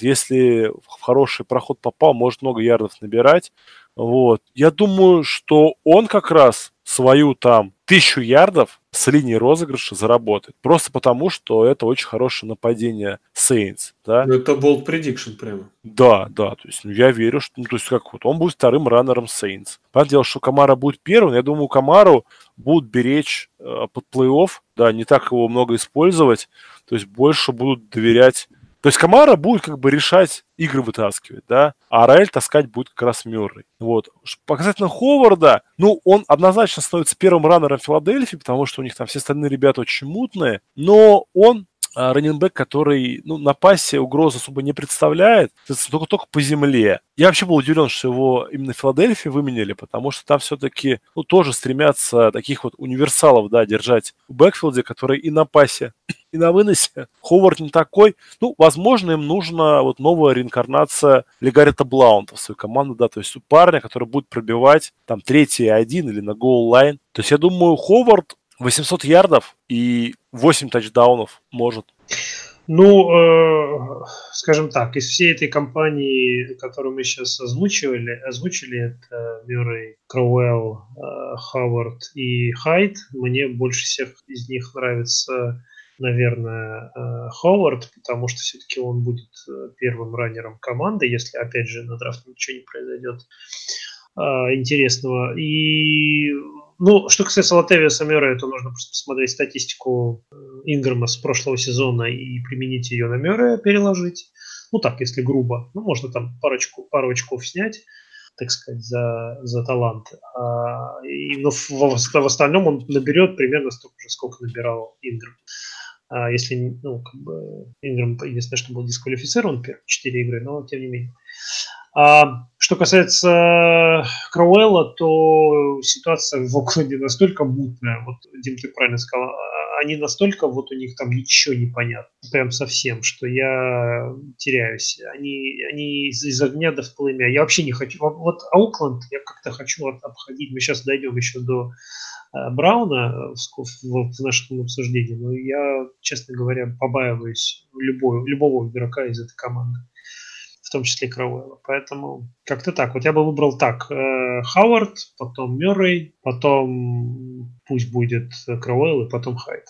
Speaker 1: Если в хороший проход попал, может много ярдов набирать. Вот. Я думаю, что он как раз свою там тысячу ярдов с линии розыгрыша заработает. Просто потому, что это очень хорошее нападение Saints. Да?
Speaker 3: Ну, это болт prediction прямо.
Speaker 1: Да, да. То есть ну, я верю, что ну, то есть, как вот, он будет вторым раннером Saints. Понятное дело, что Камара будет первым. Я думаю, Камару будут беречь э, под плей-офф. Да, не так его много использовать. То есть больше будут доверять то есть Камара будет как бы решать игры вытаскивать, да, а Раэль таскать будет как раз Мюррей. Вот. Показательно Ховарда, ну, он однозначно становится первым раннером Филадельфии, потому что у них там все остальные ребята очень мутные, но он раннинбэк, который ну, на пасе угрозы особо не представляет, только, только по земле. Я вообще был удивлен, что его именно в Филадельфии выменяли, потому что там все-таки ну, тоже стремятся таких вот универсалов да, держать в бэкфилде, которые и на пасе и на выносе. Ховард не такой. Ну, возможно, им нужна вот новая реинкарнация Легаррета Блаунта в свою команду, да, то есть у парня, который будет пробивать там третий и один или на goal line. То есть я думаю, Ховард 800 ярдов и 8 тачдаунов может.
Speaker 2: Ну, э, скажем так, из всей этой компании, которую мы сейчас озвучивали, озвучили, это Мюррей, Кроуэлл, э, Хавард и Хайт, мне больше всех из них нравится наверное, э, Ховард, потому что все-таки он будет э, первым раннером команды, если, опять же, на драфте ничего не произойдет э, интересного. И, ну, что касается Латевиуса Мюррея, то нужно просто посмотреть статистику Инграма с прошлого сезона и применить ее на Мюррея, переложить. Ну, так, если грубо. Ну, можно там парочку, пару очков снять так сказать, за, за талант. А, и, но в, в, в остальном он наберет примерно столько же, сколько набирал Инграм. А если, ну, как бы, Инграм, единственное, что был дисквалифицирован первые четыре игры, но тем не менее. А, что касается Кроуэлла, то ситуация в Окленде настолько мутная, вот, Дим, ты правильно сказал, а, они настолько, вот у них там ничего не понятно, прям совсем, что я теряюсь. Они, они из, из огня до в пламя. Я вообще не хочу, вот Аукленд я как-то хочу обходить, мы сейчас дойдем еще до Э, Брауна э, в, в нашем обсуждении, но я, честно говоря, побаиваюсь любого, любого игрока из этой команды. Том числе Крауэлла. Поэтому как-то так. Вот я бы выбрал так. Э, Хауард, потом Мюррей, потом пусть будет Крауэлл и потом Хайд.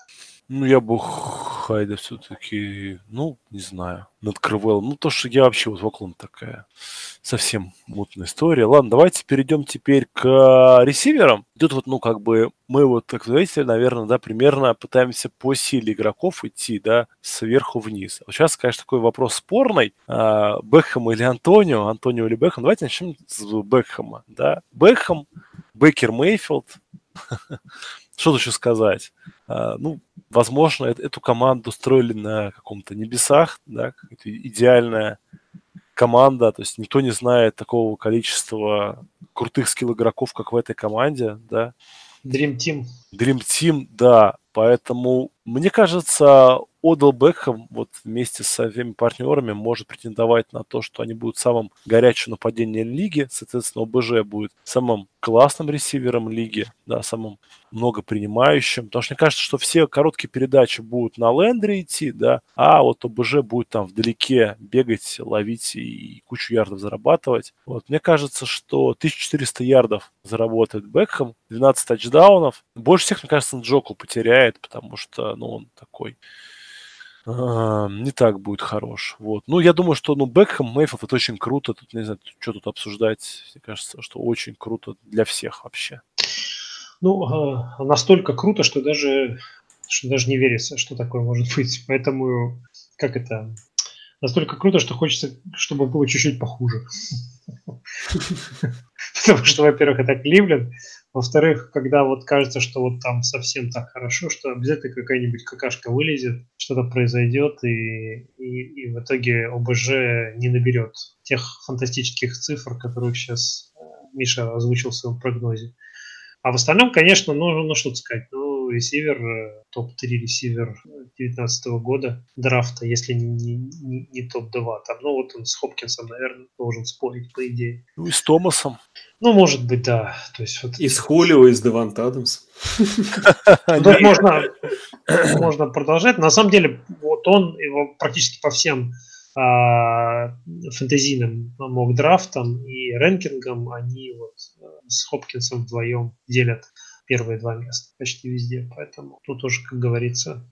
Speaker 1: Ну, я бы Хайда все-таки, ну, не знаю, над Крывеллом. Ну, то, что я вообще вот в Окленд такая совсем мутная история. Ладно, давайте перейдем теперь к ресиверам. Тут вот, ну, как бы мы вот, как видите, наверное, да, примерно пытаемся по силе игроков идти, да, сверху вниз. Вот сейчас, конечно, такой вопрос спорный. А, Бекхэм или Антонио? Антонио или Бекхэм? Давайте начнем с Бекхэма, да. Бекхэм, Бекер Мейфилд. Что тут еще сказать? А, ну, возможно, эту команду строили на каком-то небесах, да, идеальная команда, то есть никто не знает такого количества крутых скилл игроков, как в этой команде, да.
Speaker 2: Dream Team.
Speaker 1: Dream Team, да. Поэтому, мне кажется, Одел Бекхэм вот вместе со всеми партнерами может претендовать на то, что они будут самым горячим нападением лиги. Соответственно, ОБЖ будет самым классным ресивером лиги, да, самым много принимающим. Потому что мне кажется, что все короткие передачи будут на лендере идти, да, а вот ОБЖ будет там вдалеке бегать, ловить и кучу ярдов зарабатывать. Вот. Мне кажется, что 1400 ярдов заработает Бекхэм, 12 тачдаунов. Больше всех, мне кажется, Джоку потеряет, потому что, ну, он такой не так будет хорош. Вот. Ну, я думаю, что ну, Бекхэм, Мейфов это очень круто. Тут не знаю, что тут обсуждать. Мне кажется, что очень круто для всех вообще.
Speaker 2: Ну, а, настолько круто, что даже, что даже не верится, что такое может быть. Поэтому, как это, настолько круто, что хочется, чтобы было чуть-чуть похуже. Потому что, во-первых, это Кливленд, во-вторых, когда вот кажется, что вот там совсем так хорошо, что обязательно какая-нибудь какашка вылезет, что-то произойдет, и, и, и в итоге ОБЖ не наберет тех фантастических цифр, которых сейчас э, Миша озвучил в своем прогнозе. А в остальном, конечно, ну, ну что сказать, ну, ресивер, э, топ-3 ресивер 2019 года драфта, если не, не, не, не топ-2. Там, ну, вот он с Хопкинсом, наверное, должен спорить, по идее.
Speaker 1: Ну, и с Томасом.
Speaker 2: Ну, может быть, да. То есть, вот...
Speaker 3: И с Хулио, и с Девант Адамс.
Speaker 2: Тут можно, можно продолжать. На самом деле, вот он его практически по всем а, фэнтезийным мок-драфтам и рэнкингам они вот э, с Хопкинсом вдвоем делят первые два места почти везде. Поэтому тут тоже, как говорится,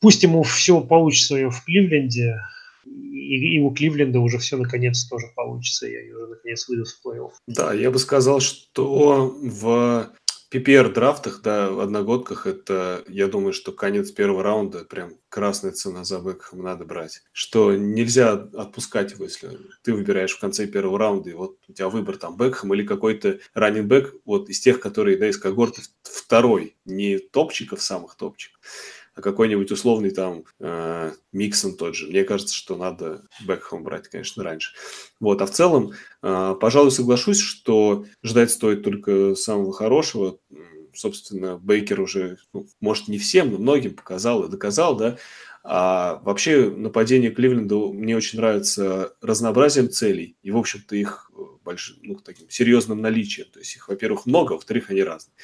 Speaker 2: пусть ему все получится в Кливленде, и, и у Кливленда уже все наконец тоже получится, и они уже наконец выйдут в плей-офф.
Speaker 3: Да, я бы сказал, что в PPR драфтах, да, в одногодках, это, я думаю, что конец первого раунда, прям красная цена за Бекхэм надо брать. Что нельзя отпускать его, если ты выбираешь в конце первого раунда, и вот у тебя выбор там Бекхэм или какой-то раннинг вот из тех, которые, да, из когорты второй, не топчиков, самых топчиков а какой-нибудь условный там э, Миксон тот же. Мне кажется, что надо Бекхэм брать, конечно, раньше. Вот, а в целом, э, пожалуй, соглашусь, что ждать стоит только самого хорошего. Собственно, Бейкер уже, ну, может, не всем, но многим показал и доказал, да, а вообще нападение Кливленда мне очень нравится разнообразием целей и, в общем-то, их э, большим, ну, таким серьезным наличием. То есть их, во-первых, много, во-вторых, они разные.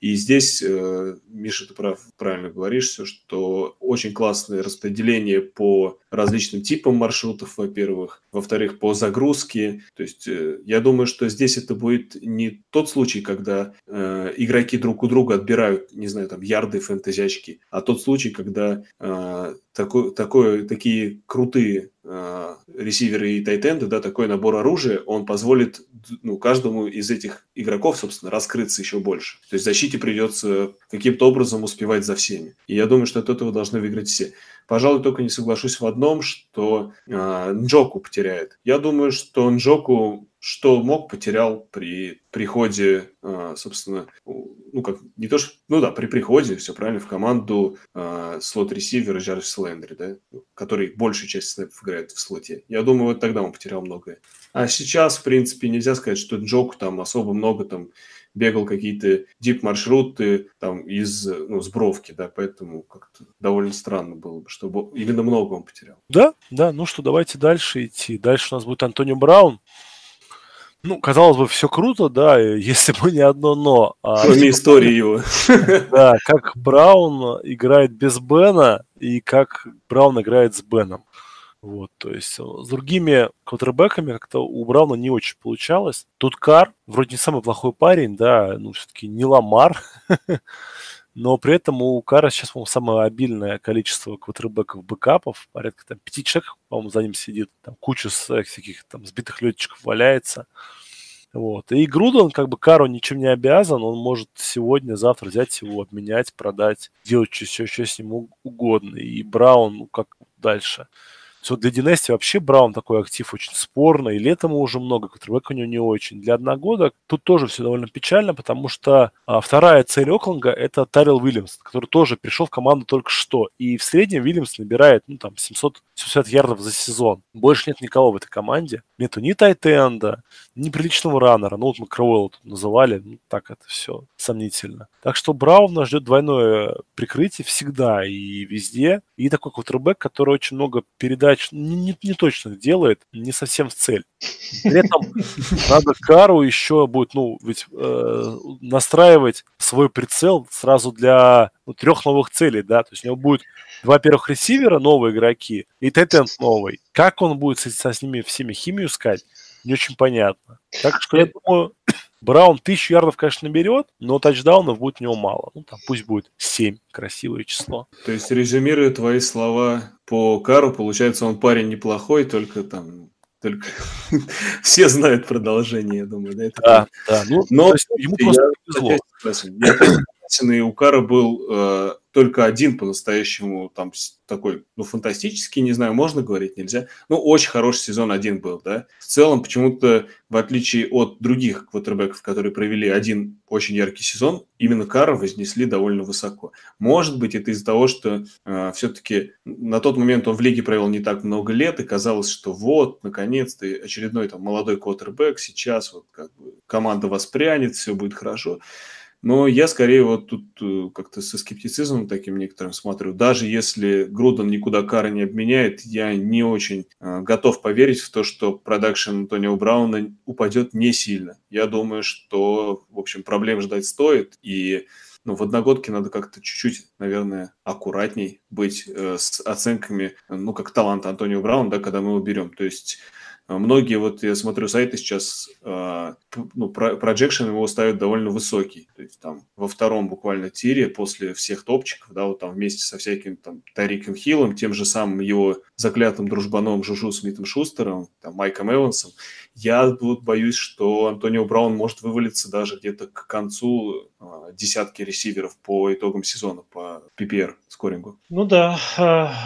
Speaker 3: И здесь, э, Миша, ты прав, правильно говоришь, все, что очень классное распределение по различным типам маршрутов, во-первых, во-вторых, по загрузке. То есть э, я думаю, что здесь это будет не тот случай, когда э, игроки друг у друга отбирают, не знаю, там, ярды, фэнтезячки, а тот случай, когда э, такой, такой, такие крутые э, ресиверы и тайтенды, да, такой набор оружия, он позволит ну, каждому из этих игроков, собственно, раскрыться еще больше. То есть защите придется каким-то образом успевать за всеми. И я думаю, что от этого должны выиграть все. Пожалуй, только не соглашусь в одном, что э, Нджоку потеряет. Я думаю, что Нджоку что мог, потерял при приходе, э, собственно, ну как, не то что, ну да, при приходе, все правильно, в команду э, слот-ресивера Джарвис Лендри, да, который большую часть снэпов играет в слоте. Я думаю, вот тогда он потерял многое. А сейчас, в принципе, нельзя сказать, что Джоку там особо много там бегал какие-то дип-маршруты там из, ну, с бровки, да, поэтому как-то довольно странно было бы, чтобы именно много он потерял.
Speaker 1: Да, да, ну что, давайте дальше идти. Дальше у нас будет Антонио Браун. Ну, казалось бы, все круто, да, если бы не одно но.
Speaker 3: А, Кроме типа, истории его.
Speaker 1: Да, как Браун играет без Бена и как Браун играет с Беном. Вот, то есть э, с другими квотербеками как-то у Брауна не очень получалось. Тут Кар, вроде не самый плохой парень, да, ну все-таки не Ламар, но при этом у Кара сейчас, по-моему, самое обильное количество квотербеков бэкапов, порядка там пяти человек, по-моему, за ним сидит, там куча всяких там сбитых летчиков валяется. Вот. И Грудон, как бы, Кару ничем не обязан, он может сегодня, завтра взять его, обменять, продать, делать все, что с ним угодно. И Браун, ну, как дальше – все для Династии вообще Браун такой актив очень спорный, и летом уже много, квотербек у него не очень. Для одногодок тут тоже все довольно печально, потому что а, вторая цель Окленга – это Тарил Уильямс, который тоже пришел в команду только что. И в среднем Уильямс набирает, ну, там, 760 ярдов за сезон. Больше нет никого в этой команде. Нету ни тайтенда, ни приличного раннера. Ну, вот мы Кроуэлла тут называли, ну, так это все сомнительно. Так что Браун нас ждет двойное прикрытие всегда и везде. И такой квотербек, который очень много передач передач не, не, точно делает, не совсем в цель. При этом надо Кару еще будет, ну, ведь э, настраивать свой прицел сразу для ну, трех новых целей, да, то есть у него будет два первых ресивера, новые игроки, и тетент новый. Как он будет с, с ними всеми химию искать, не очень понятно. Так что я думаю, Браун тысячу ярдов, конечно, наберет, но тачдаунов будет у него мало. Ну, там пусть будет 7, красивое число.
Speaker 3: То есть, резюмируя твои слова по Кару, получается, он парень неплохой, только там только все знают продолжение, я думаю, да? Это
Speaker 1: да, да. Ну, но ему просто я, повезло.
Speaker 3: Я, и у Кара был э, только один по-настоящему там такой, ну, фантастический, не знаю, можно говорить, нельзя. Ну, очень хороший сезон один был, да. В целом, почему-то, в отличие от других квотербеков, которые провели один очень яркий сезон, именно Кара вознесли довольно высоко. Может быть, это из-за того, что э, все-таки на тот момент он в лиге провел не так много лет, и казалось, что вот, наконец-то, очередной там молодой квотербек, сейчас вот как бы команда воспрянет, все будет хорошо. Но я скорее вот тут э, как-то со скептицизмом таким некоторым смотрю. Даже если Груден никуда Кара не обменяет, я не очень э, готов поверить в то, что продакшн Антонио Брауна упадет не сильно. Я думаю, что, в общем, проблем ждать стоит. И ну, в одногодке надо как-то чуть-чуть, наверное, аккуратней быть э, с оценками, ну, как талант Антонио Брауна, да, когда мы его берем. То есть многие, вот я смотрю сайты сейчас, а, ну, projection его ставят довольно высокий. То есть там во втором буквально тире после всех топчиков, да, вот там вместе со всяким там Тариком Хиллом, тем же самым его заклятым дружбаном Жужу Смитом Шустером, там, Майком Эвансом, я вот боюсь, что Антонио Браун может вывалиться даже где-то к концу а, десятки ресиверов по итогам сезона, по PPR скорингу.
Speaker 2: Ну да.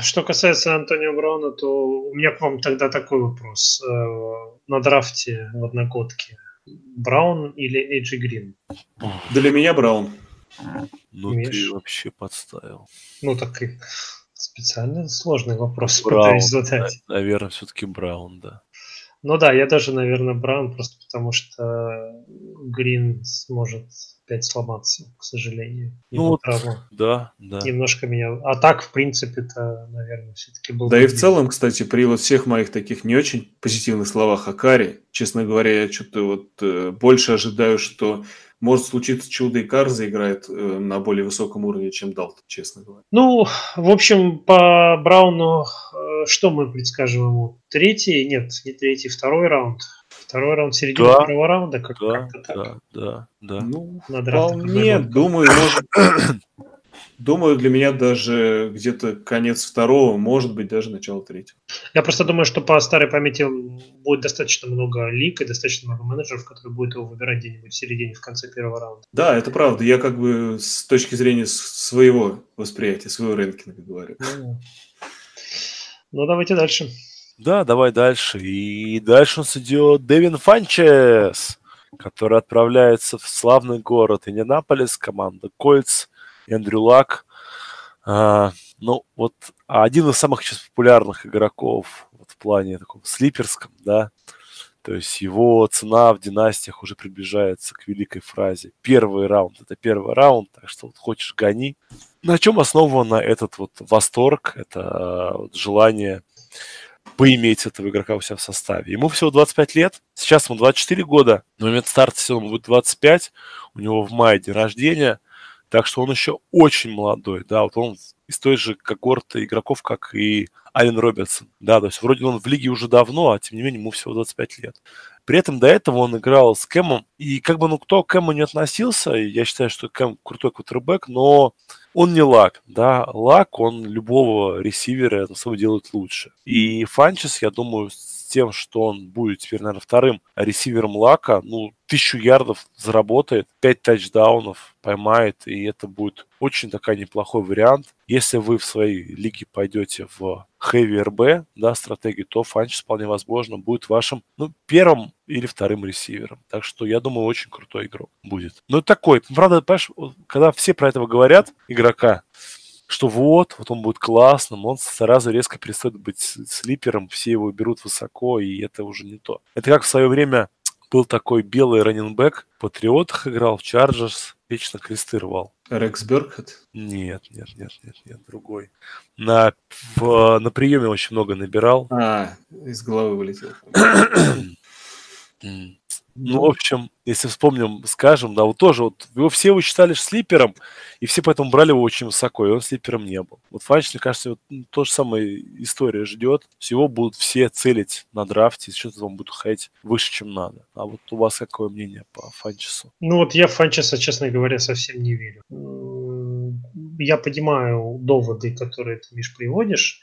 Speaker 2: Что касается Антонио Брауна, то у меня к вам тогда такой вопрос Э, на драфте в одногодке? Браун или Эйджи Грин?
Speaker 3: Для меня Браун.
Speaker 1: Ну Миш? ты вообще подставил.
Speaker 2: Ну так и специально сложный вопрос
Speaker 1: Браун, пытаюсь задать. Наверное, все-таки Браун, да.
Speaker 2: Ну да, я даже, наверное, Браун, просто потому что Грин сможет опять сломаться, к сожалению.
Speaker 1: Ну вот, травма. да, да.
Speaker 2: Немножко меня... А так, в принципе, это, наверное, все-таки был...
Speaker 3: Да и в целом, кстати, при вот всех моих таких не очень позитивных словах о Каре, честно говоря, я что-то вот э, больше ожидаю, что может случиться чудо, и Кар заиграет э, на более высоком уровне, чем Далтон, честно говоря.
Speaker 2: Ну, в общем, по Брауну э, что мы предскажем ему? Третий? Нет, не третий, второй раунд. Второй раунд, середина да, второго раунда, как
Speaker 1: да, так. Да, да, да.
Speaker 3: Ну, на вполне, думаю, может, Думаю, для меня даже где-то конец второго, может быть, даже начало третьего.
Speaker 2: Я просто думаю, что по старой памяти будет достаточно много лик и достаточно много менеджеров, которые будут его выбирать где-нибудь в середине, в конце первого раунда.
Speaker 3: Да, это правда. Я как бы с точки зрения своего восприятия, своего рынкинга говорю.
Speaker 2: Ну, ну, давайте дальше.
Speaker 1: Да, давай дальше. И дальше у нас идет Дэвин Фанчес, который отправляется в славный город Индианаполис, команда Кольц Эндрю Лак. А, ну, вот один из самых сейчас популярных игроков вот, в плане таком слиперском, да, то есть его цена в династиях уже приближается к великой фразе. Первый раунд – это первый раунд, так что вот хочешь – гони. На чем основан этот вот восторг, это вот желание поиметь этого игрока у себя в составе. Ему всего 25 лет, сейчас ему 24 года, на момент старта сезона будет 25, у него в мае день рождения – так что он еще очень молодой, да, вот он из той же когорты игроков, как и Ален Робертсон. Да, то есть вроде он в лиге уже давно, а тем не менее ему всего 25 лет. При этом до этого он играл с Кэмом, и как бы ну кто к Кэму не относился, я считаю, что Кэм крутой квотербек, но он не лак, да, лак, он любого ресивера на самом делает лучше. И Фанчес, я думаю, тем, что он будет теперь, наверное, вторым ресивером Лака, ну, тысячу ярдов заработает, пять тачдаунов поймает, и это будет очень такой неплохой вариант. Если вы в своей лиге пойдете в Heavy RB, да, стратегию, то Фанчес вполне возможно будет вашим, ну, первым или вторым ресивером. Так что я думаю, очень крутой игрок будет. Ну, такой, правда, понимаешь, когда все про этого говорят, игрока, что вот, вот он будет классным, он сразу резко перестает быть слипером, все его берут высоко, и это уже не то. Это как в свое время был такой белый раненбэк, в Патриотах играл, в Чарджерс, вечно кресты рвал.
Speaker 3: Рекс Беркхед?
Speaker 1: Нет, нет, нет, нет, нет, другой. На, в, на приеме очень много набирал.
Speaker 3: А, из головы вылетел.
Speaker 1: Ну, в общем, если вспомним, скажем, да, вот тоже вот его все его считали слипером, и все поэтому брали его очень высоко, и он слипером не был. Вот Фанч, мне кажется, вот то же самое история ждет. Всего будут все целить на драфте, что-то вам будут ходить выше, чем надо. А вот у вас какое мнение по Фанчесу?
Speaker 2: Ну вот я Фанчеса, честно говоря, совсем не верю. Я понимаю доводы, которые ты, Миш, приводишь,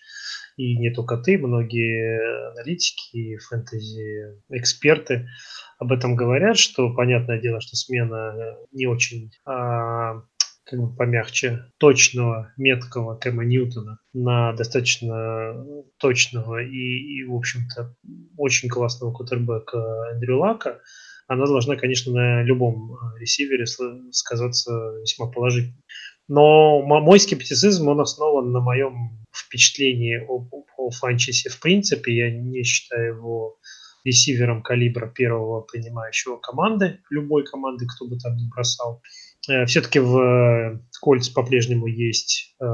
Speaker 2: и не только ты, многие аналитики, фэнтези-эксперты об этом говорят, что понятное дело, что смена э, не очень а, как бы помягче, точного, меткого Кэма Ньютона на достаточно точного и, и в общем-то, очень классного кутербека Эндрю Лака, она должна, конечно, на любом э, ресивере сказаться весьма положительно. Но мой скептицизм, он основан на моем впечатлении о, о Фанчесе в принципе. Я не считаю его ресивером калибра первого принимающего команды, любой команды, кто бы там ни бросал. Э, Все-таки в э, Кольц по-прежнему есть э,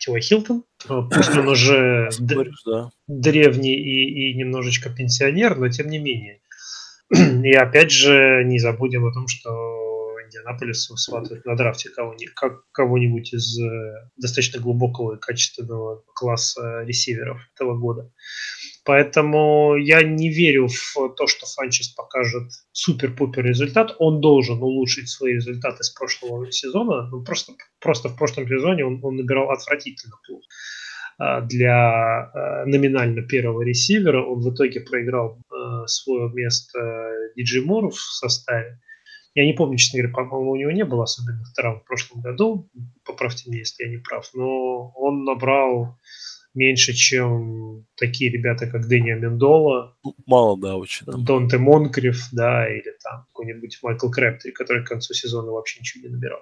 Speaker 2: Тила Хилтон. Пусть он уже древний и, и немножечко пенсионер, но тем не менее. И опять же, не забудем о том, что Индианаполис сватывает на драфте кого-нибудь, кого-нибудь из э, достаточно глубокого и качественного класса ресиверов этого года. Поэтому я не верю в то, что Фанчес покажет супер-пупер результат. Он должен улучшить свои результаты с прошлого сезона. Ну, просто, просто в прошлом сезоне он, он набирал отвратительно плохо а, для э, номинально первого ресивера. Он в итоге проиграл э, свое место Диджи Мору в составе. Я не помню, честно говоря, по-моему, у него не было особенных травм в прошлом году. Поправьте меня, если я не прав. Но он набрал меньше, чем такие ребята, как Дэнио Мендола.
Speaker 1: Ну, мало, да, очень.
Speaker 2: Донте Монкриф, да, или там какой-нибудь Майкл Крэптри, который к концу сезона вообще ничего не набирал.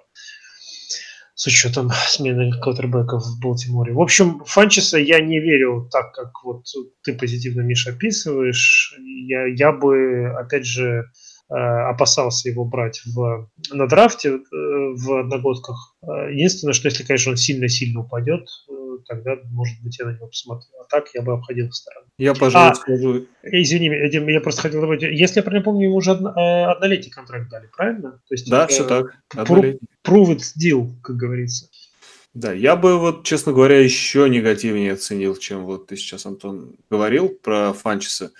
Speaker 2: С учетом смены квотербеков в Балтиморе. В общем, Фанчеса я не верю так, как вот ты позитивно, Миша, описываешь. Я, я бы, опять же, опасался его брать в, на драфте э, в одногодках. Э, единственное, что если, конечно, он сильно-сильно упадет, тогда, может быть, я на него посмотрю. А так я бы обходил сторону.
Speaker 3: Я, пожалуй, а, скажу...
Speaker 2: Извини, я просто хотел добавить. Если я правильно помню, ему уже одно, однолетний контракт дали, правильно? То
Speaker 3: есть да, все так.
Speaker 2: Prove it deal, как говорится.
Speaker 3: Да, я бы вот, честно говоря, еще негативнее оценил, чем вот ты сейчас, Антон, говорил про Фанчеса.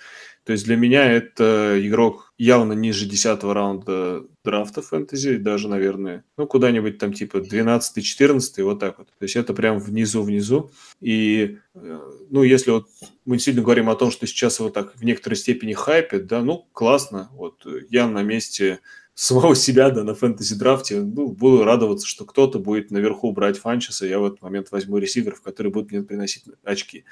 Speaker 3: То есть для меня это игрок явно ниже 10 раунда драфта фэнтези, даже, наверное, ну, куда-нибудь там типа 12-14, вот так вот. То есть это прям внизу-внизу. И, э, ну, если вот мы сильно говорим о том, что сейчас его так в некоторой степени хайпят, да, ну, классно. Вот я на месте самого себя, да, на фэнтези-драфте, ну, буду радоваться, что кто-то будет наверху брать Фанчеса, я в этот момент возьму ресиверов, которые будут мне приносить очки.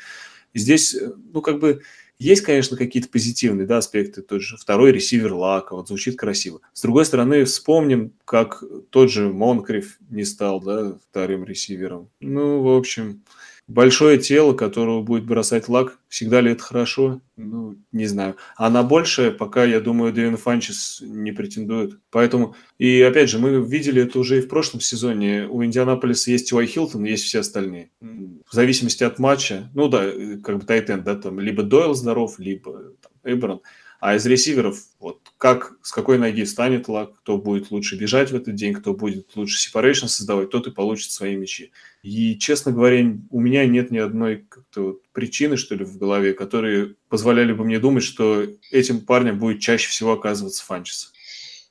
Speaker 3: И здесь, э, ну, как бы есть, конечно, какие-то позитивные да, аспекты. Тот же второй ресивер Лака, вот звучит красиво. С другой стороны, вспомним, как тот же Монкриф не стал да, вторым ресивером. Ну, в общем, большое тело, которого будет бросать лак, всегда ли это хорошо? Ну, не знаю. А на большее пока, я думаю, Дэвин Фанчес не претендует. Поэтому, и опять же, мы видели это уже и в прошлом сезоне. У Индианаполиса есть Уай Хилтон, есть все остальные. В зависимости от матча, ну да, как бы Тайтен, да, там либо Дойл здоров, либо там, Эберон. А из ресиверов, вот как, с какой ноги встанет Лак, кто будет лучше бежать в этот день, кто будет лучше сепарейшн создавать, тот и получит свои мячи. И, честно говоря, у меня нет ни одной вот причины, что ли, в голове, которые позволяли бы мне думать, что этим парнем будет чаще всего оказываться Фанчес.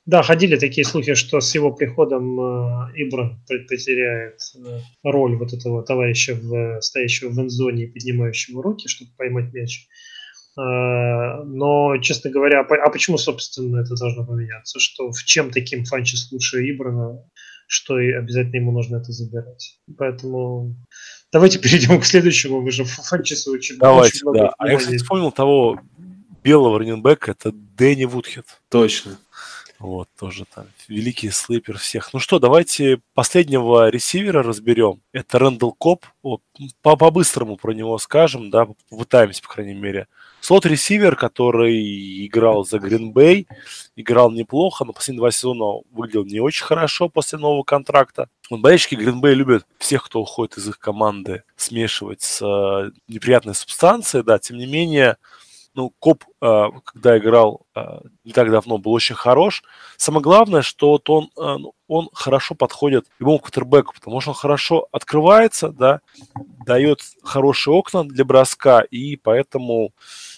Speaker 2: Да, ходили такие слухи, что с его приходом э, Ибран потеряет э, роль вот этого товарища, в, стоящего в эндзоне и поднимающего руки, чтобы поймать мяч. Э, но, честно говоря, а почему, собственно, это должно поменяться? Что в чем таким Фанчес лучше Ибрана, что и обязательно ему нужно это забирать? Поэтому давайте перейдем к следующему. Вы же Фанчесу очень
Speaker 1: Давайте, очень да. А я, кстати, вспомнил того белого раненбека, это Дэнни Вудхед.
Speaker 3: Точно.
Speaker 1: Вот, тоже там великий слейпер всех. Ну что, давайте последнего ресивера разберем. Это Рэндall Коп. Вот, по-быстрому про него скажем, да, попытаемся, по крайней мере. Слот-ресивер, который играл за Гринбей, играл неплохо, но последние два сезона выглядел не очень хорошо после нового контракта. Вот болельщики Гринбей любят всех, кто уходит из их команды, смешивать с э, неприятной субстанцией, да, тем не менее, ну, Коп, а, когда играл а, не так давно, был очень хорош. Самое главное, что вот он, а, ну, он хорошо подходит любому квотербеку, потому что он хорошо открывается, да, дает хорошие окна для броска, и поэтому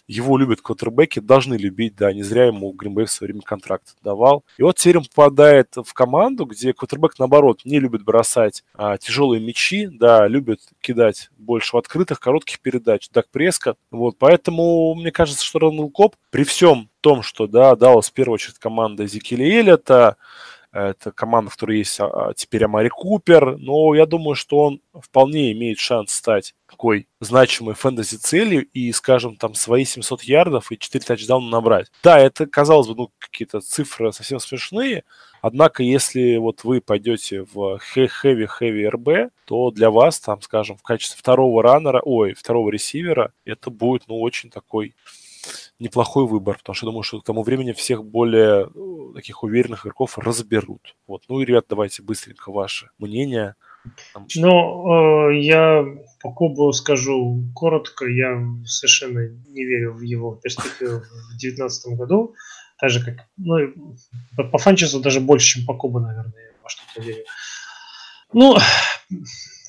Speaker 1: его любят квотербеки, должны любить, да, не зря ему Гринбей в свое время контракт давал. И вот теперь он попадает в команду, где квотербек, наоборот, не любит бросать а, тяжелые мячи, да, любит кидать больше в открытых, коротких передач, так преска. Вот, поэтому мне кажется, что Рональд Коп при всем том, что, да, Даллас в первую очередь команда Зикеля Эллиота, это команда, в которой есть а, теперь Амари Купер, но я думаю, что он вполне имеет шанс стать такой значимой фэнтези-целью и, скажем, там свои 700 ярдов и 4 тачдауна набрать. Да, это, казалось бы, ну, какие-то цифры совсем смешные, однако, если вот вы пойдете в Heavy RB, то для вас, там, скажем, в качестве второго раннера, ой, второго ресивера, это будет, ну, очень такой неплохой выбор, потому что я думаю, что к тому времени всех более ну, таких уверенных игроков разберут. Вот. Ну и, ребят, давайте быстренько ваше мнение.
Speaker 2: Ну, э, я по Кубу скажу коротко. Я совершенно не верю в его перспективу в 2019 году. Так же, как... Ну, по Фанчесу даже больше, чем по Кубу, наверное, во что-то верю. Ну,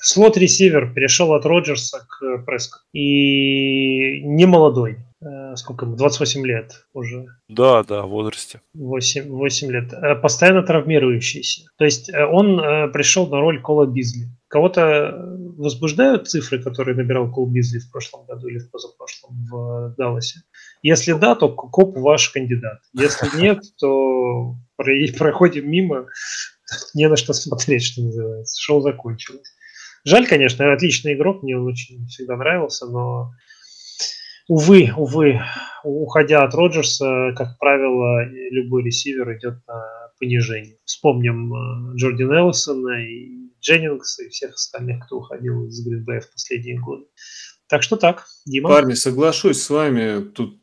Speaker 2: слот-ресивер перешел от Роджерса к Преско. И не молодой. Э, сколько ему, 28 лет уже.
Speaker 1: Да, да, в возрасте.
Speaker 2: 8, 8 лет. Э, постоянно травмирующийся. То есть э, он пришел на роль Кола Бизли. Кого-то возбуждают цифры, которые набирал Кол Бизли в прошлом году или в позапрошлом в Далласе? Если да, то Коп ваш кандидат. Если нет, то проходим мимо. Не на что смотреть, что называется. Шоу закончилось. Жаль, конечно, отличный игрок, мне он очень всегда нравился, но увы, увы, уходя от Роджерса, как правило, любой ресивер идет на понижение. Вспомним э, Джорди Нелсона и Дженнингса и всех остальных, кто уходил из Гринбея в последние годы. Так что так,
Speaker 3: Дима. Парни, соглашусь с вами. Тут,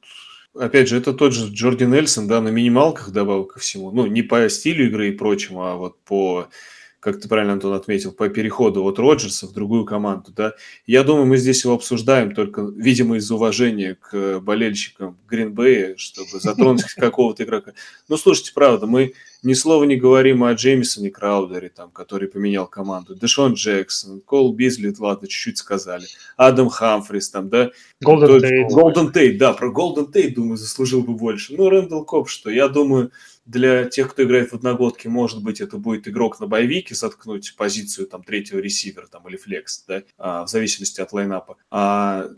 Speaker 3: опять же, это тот же Джорди Нельсон, да, на минималках добавил ко всему. Ну, не по стилю игры и прочему, а вот по как ты правильно, Антон, отметил, по переходу от Роджерса в другую команду, да. Я думаю, мы здесь его обсуждаем только, видимо, из уважения к болельщикам Гринбея, чтобы затронуть какого-то игрока. Ну, слушайте, правда, мы ни слова не говорим о Джеймисоне Краудере, там, который поменял команду. Дэшон Джексон, Кол Бизли, ладно, чуть-чуть сказали. Адам Хамфрис, там, да. Голден Тейт. Голден Тейт, да, про Голден Тейт, думаю, заслужил бы больше. Ну, Рэндалл Коп, что я думаю, для тех, кто играет в одногодке, может быть, это будет игрок на боевике, заткнуть позицию там третьего ресивера там, или флекс, да, а, в зависимости от лайнапа. А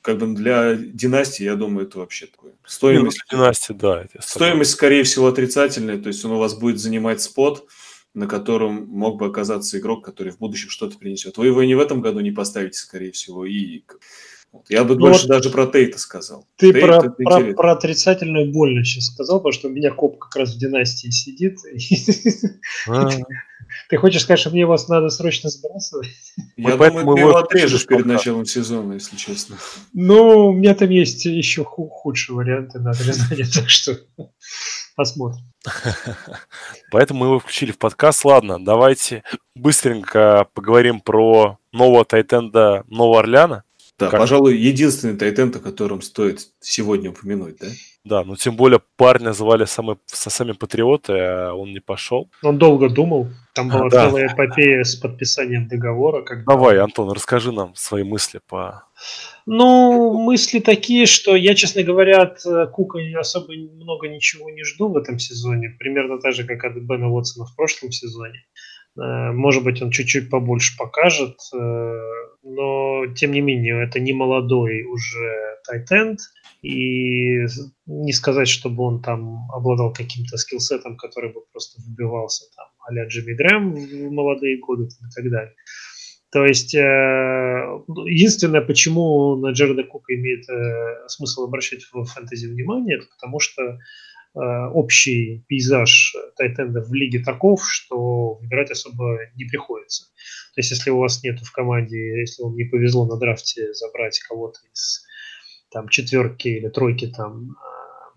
Speaker 3: как бы для династии, я думаю, это вообще такое. Стоимость,
Speaker 1: ну, династии, да.
Speaker 3: Стоимость, скорее всего, отрицательная, то есть он у вас будет занимать спот, на котором мог бы оказаться игрок, который в будущем что-то принесет. Вы его и не в этом году не поставите, скорее всего, и я бы ну, больше вот даже про Тейта сказал.
Speaker 2: Ты Тейт про, про, про отрицательную больно сейчас сказал, потому что у меня коп как раз в династии сидит. А. Ты хочешь сказать, что мне вас надо срочно сбрасывать?
Speaker 3: Я думаю, ты его отрежешь перед началом сезона, если честно.
Speaker 2: Ну, у меня там есть еще худшие варианты на отрезание, так что посмотрим.
Speaker 1: Поэтому мы его включили в подкаст. Ладно, давайте быстренько поговорим про нового Тайтенда Нового Орлеана.
Speaker 3: Да, как? пожалуй, единственный тайтенд, о котором стоит сегодня упомянуть, да?
Speaker 1: Да, ну тем более парня звали самые, сами патриоты, а он не пошел.
Speaker 2: Он долго думал. Там была а, да. целая эпопея с подписанием договора.
Speaker 1: Когда... Давай, Антон, расскажи нам свои мысли по...
Speaker 2: Ну, мысли такие, что я, честно говоря, от э, Кука особо много ничего не жду в этом сезоне. Примерно так же, как от Бена Уотсона в прошлом сезоне. Э, может быть, он чуть-чуть побольше покажет, э, но тем не менее, это не молодой уже тайтенд, и не сказать, чтобы он там обладал каким-то скиллсетом, который бы просто выбивался там а-ля Джимми Грэм в молодые годы и так далее. То есть, э, единственное, почему на Джареда Кука имеет смысл обращать в фэнтези внимание, это потому что Э, общий пейзаж тайтенда в лиге таков, что выбирать особо не приходится. То есть, если у вас нет в команде, если вам не повезло на драфте забрать кого-то из там четверки или тройки там,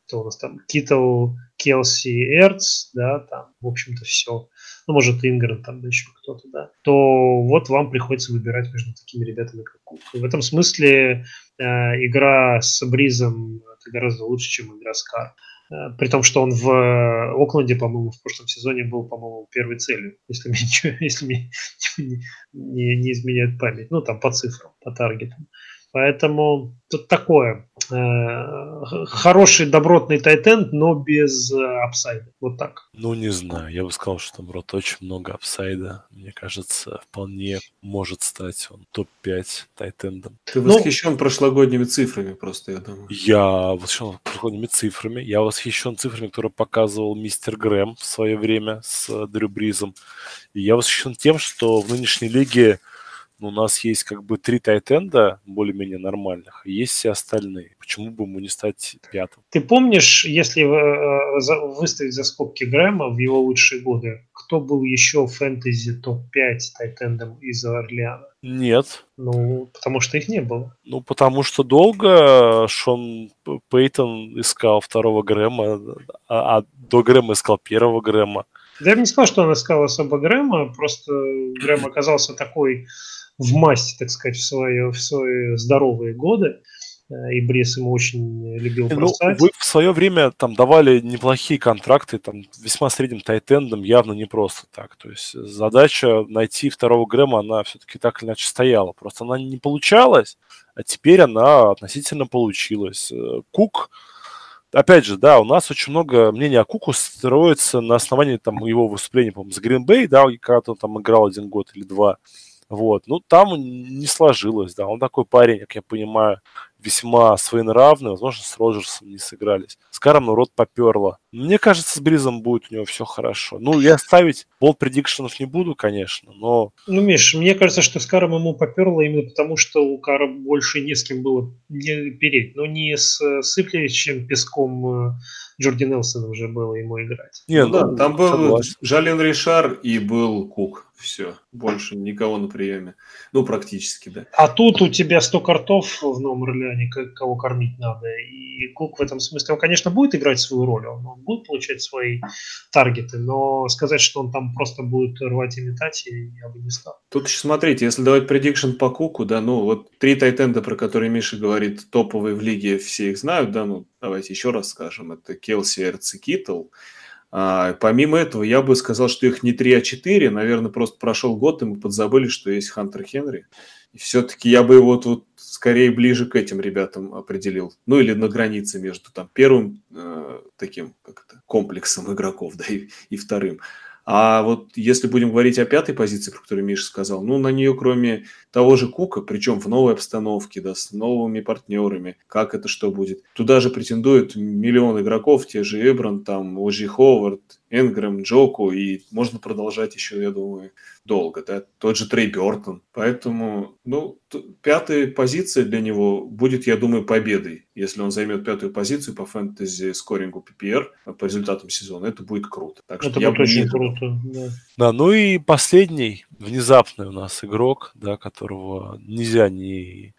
Speaker 2: кто у нас там, Китл, Келси, Эрц, да, там, в общем-то, все. Ну, может, Ингрен, там, да, еще кто-то, да. То вот вам приходится выбирать между такими ребятами, как Кук. В этом смысле э, игра с Бризом это гораздо лучше, чем игра с Кар. Э, при том, что он в э, Окленде, по-моему, в прошлом сезоне был, по-моему, первой целью, если мне, если мне не, не, не изменяет память. Ну, там по цифрам, по таргетам. Поэтому тут такое. Э, хороший добротный тайтенд, но без э, апсайда. Вот так.
Speaker 1: Ну, не знаю. Я бы сказал, что, наоборот, очень много апсайда. Мне кажется, вполне может стать он топ-5 тайтендом.
Speaker 3: Ты ну, восхищен прошлогодними цифрами просто, я думаю.
Speaker 1: Я восхищен прошлогодними цифрами. Я восхищен цифрами, которые показывал мистер Грэм в свое время с Дрю Бризом. И я восхищен тем, что в нынешней лиге у нас есть как бы три тайтенда более-менее нормальных, есть все остальные. Почему бы ему не стать пятым?
Speaker 2: Ты помнишь, если э, выставить за скобки Грэма в его лучшие годы, кто был еще в фэнтези топ-5 тайтендом из Орлеана?
Speaker 1: Нет.
Speaker 2: Ну, потому что их не было.
Speaker 1: Ну, потому что долго Шон Пейтон искал второго Грэма, а, а до Грэма искал первого Грэма.
Speaker 2: Да я бы не сказал, что он искал особо Грэма, просто Грэм оказался такой в масти, так сказать, в свои, в свои здоровые годы. Э, и Брис ему очень любил
Speaker 1: ну, Вы в свое время там давали неплохие контракты, там весьма средним тайтендом, явно не просто так. То есть задача найти второго Грэма, она все-таки так или иначе стояла. Просто она не получалась, а теперь она относительно получилась. Э, Кук, опять же, да, у нас очень много мнений о Куку строится на основании там его выступления, по-моему, с Гринбей, да, когда он там играл один год или два. Вот. Ну, там не сложилось, да. Он такой парень, как я понимаю, весьма своенравный. Возможно, с Роджерсом не сыгрались. С Каром народ поперло. Мне кажется, с Бризом будет у него все хорошо. Ну, я ставить бол предикшенов не буду, конечно, но...
Speaker 2: Ну, Миш, мне кажется, что с Каром ему поперло именно потому, что у Кара больше не с кем было не переть. Но не с сыплющим песком э, Джорди Нелсон уже было ему играть.
Speaker 3: Не, ну, да, там был согласен. Жален Ришар и был Кук. Все, больше никого на приеме. Ну, практически, да.
Speaker 2: А тут у тебя 100 картов в Новом Орлеане, кого кормить надо. И Кук в этом смысле, он, конечно, будет играть свою роль, он будет получать свои таргеты, но сказать, что он там просто будет рвать и метать, я бы не стал.
Speaker 3: Тут еще смотрите, если давать предикшн по Куку, да, ну, вот три тайтенда, про которые Миша говорит, топовые в лиге, все их знают, да, ну, давайте еще раз скажем, это Келси, Эрц и Китл. А, помимо этого, я бы сказал, что их не 3, а 4. Наверное, просто прошел год, и мы подзабыли, что есть Хантер Хенри. И все-таки я бы его тут скорее ближе к этим ребятам определил. Ну, или на границе между там первым э, таким как это, комплексом игроков, да, и, и вторым. А вот если будем говорить о пятой позиции, про которую Миша сказал, ну, на нее, кроме того же Кука, причем в новой обстановке, да, с новыми партнерами, как это что будет, туда же претендуют миллион игроков, те же Эбран, там, Ожи Ховард, Энгрэм, Джоку, и можно продолжать еще, я думаю, долго, да, тот же Трей Бертон. Поэтому, ну, пятая позиция для него будет, я думаю, победой. Если он займет пятую позицию по фэнтези скорингу PPR по результатам сезона, это будет круто.
Speaker 2: Так что это я будет очень не... круто, да.
Speaker 1: Да, ну и последний, внезапный у нас игрок, да, которого нельзя не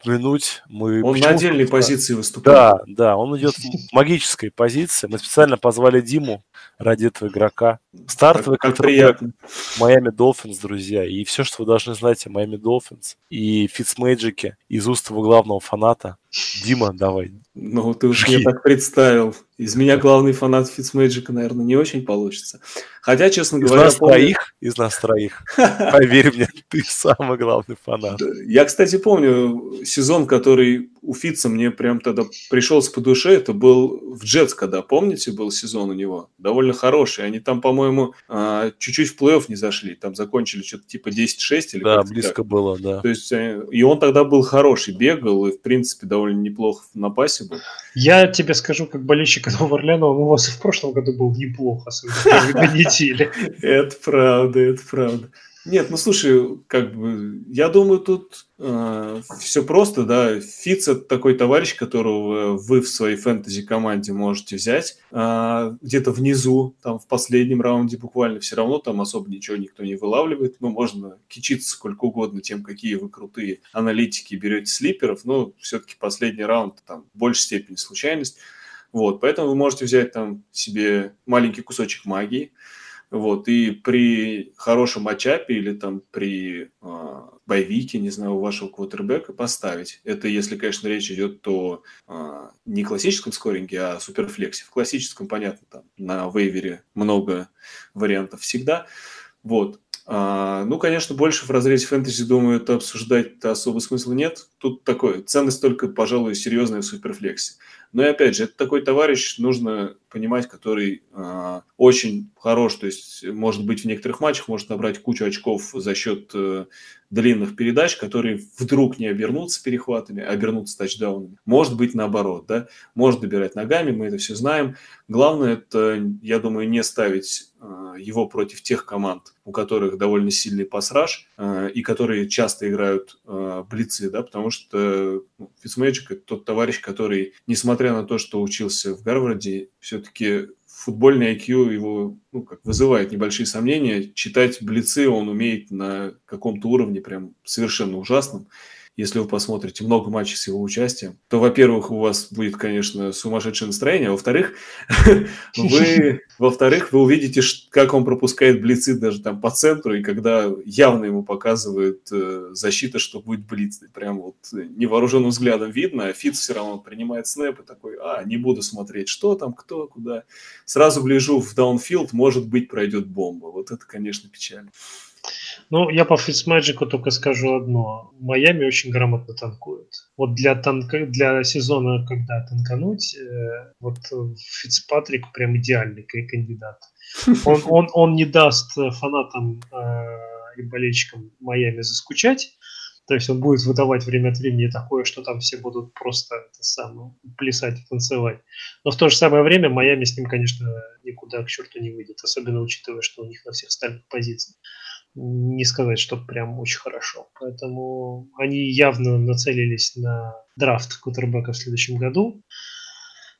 Speaker 1: упомянуть. Мы
Speaker 3: он на отдельной позиции выступает. Да,
Speaker 1: да, он идет в магической позиции. Мы специально позвали Диму ради этого игрока. Стартовый как, как приятно. Майами Долфинс, друзья. И все, что вы должны знать о Майами Долфинс и Фитцмейджике из уст его главного фаната. Дима, давай.
Speaker 3: Ну, ты уж мне так представил. Из меня главный фанат Фитцмэджика, наверное, не очень получится. Хотя, честно
Speaker 1: из
Speaker 3: говоря...
Speaker 1: Нас помню... троих, из нас троих. Поверь мне, ты самый главный фанат.
Speaker 3: Я, кстати, помню сезон, который у Фитца мне прям тогда пришелся по душе. Это был в Джетс, когда, помните, был сезон у него? Довольно хороший. Они там, по-моему, а, чуть-чуть в плей-офф не зашли. Там закончили что-то типа 10-6 или
Speaker 1: Да, близко так. было, да.
Speaker 3: То есть, э, и он тогда был хороший, бегал, и, в принципе, довольно неплохо на пасе был.
Speaker 2: Я тебе скажу, как болельщик Нового Орлеана, он у вас и в прошлом году был неплохо, особенно первой недели.
Speaker 3: Это правда, это правда. Нет, ну слушай, как бы, я думаю, тут э, все просто, да. Фиц это такой товарищ, которого вы в своей фэнтези команде можете взять э, где-то внизу, там в последнем раунде буквально, все равно там особо ничего никто не вылавливает. Ну, можно кичиться сколько угодно тем, какие вы крутые аналитики берете слиперов, но все-таки последний раунд там в большей степени случайность. Вот, поэтому вы можете взять там себе маленький кусочек магии, вот, и при хорошем матчапе или там при э, боевике, не знаю, у вашего квотербека поставить. Это если, конечно, речь идет о э, не классическом скоринге, а суперфлексе. В классическом, понятно, там на вейвере много вариантов всегда. Вот. А, ну, конечно, больше в разрезе фэнтези, думаю, это обсуждать особо смысла нет. Тут такое, ценность только, пожалуй, серьезная в суперфлексе. Но и опять же, это такой товарищ, нужно понимать, который э, очень хорош, то есть может быть в некоторых матчах может набрать кучу очков за счет э, длинных передач, которые вдруг не обернутся перехватами, а обернутся тачдаунами. Может быть наоборот, да, может добирать ногами, мы это все знаем. Главное это, я думаю, не ставить э, его против тех команд, у которых довольно сильный пасраж э, и которые часто играют э, блицы, да, потому что ну, Fitzmagic это тот товарищ, который, несмотря на то, что учился в Гарварде, все-таки футбольный IQ его ну, как вызывает небольшие сомнения. Читать блицы он умеет на каком-то уровне прям совершенно ужасном если вы посмотрите много матчей с его участием, то, во-первых, у вас будет, конечно, сумасшедшее настроение, а во-вторых, вы, во-вторых, вы увидите, как он пропускает блицы даже там по центру, и когда явно ему показывает э, защита, что будет блиц, прям вот невооруженным взглядом видно, а Фиц все равно принимает снэп и такой, а, не буду смотреть, что там, кто, куда. Сразу гляжу в даунфилд, может быть, пройдет бомба. Вот это, конечно, печально.
Speaker 2: Ну, я по Фитцмэджику только скажу одно. Майами очень грамотно танкует. Вот для, танка, для сезона, когда танкануть, э, вот Фицпатрик прям идеальный кандидат. Он, он, он не даст фанатам э, и болельщикам Майами заскучать. То есть он будет выдавать время от времени такое, что там все будут просто это самое, плясать и танцевать. Но в то же самое время Майами с ним, конечно, никуда к черту не выйдет, особенно учитывая, что у них на всех остальных позициях не сказать, что прям очень хорошо. Поэтому они явно нацелились на драфт кутербека в следующем году.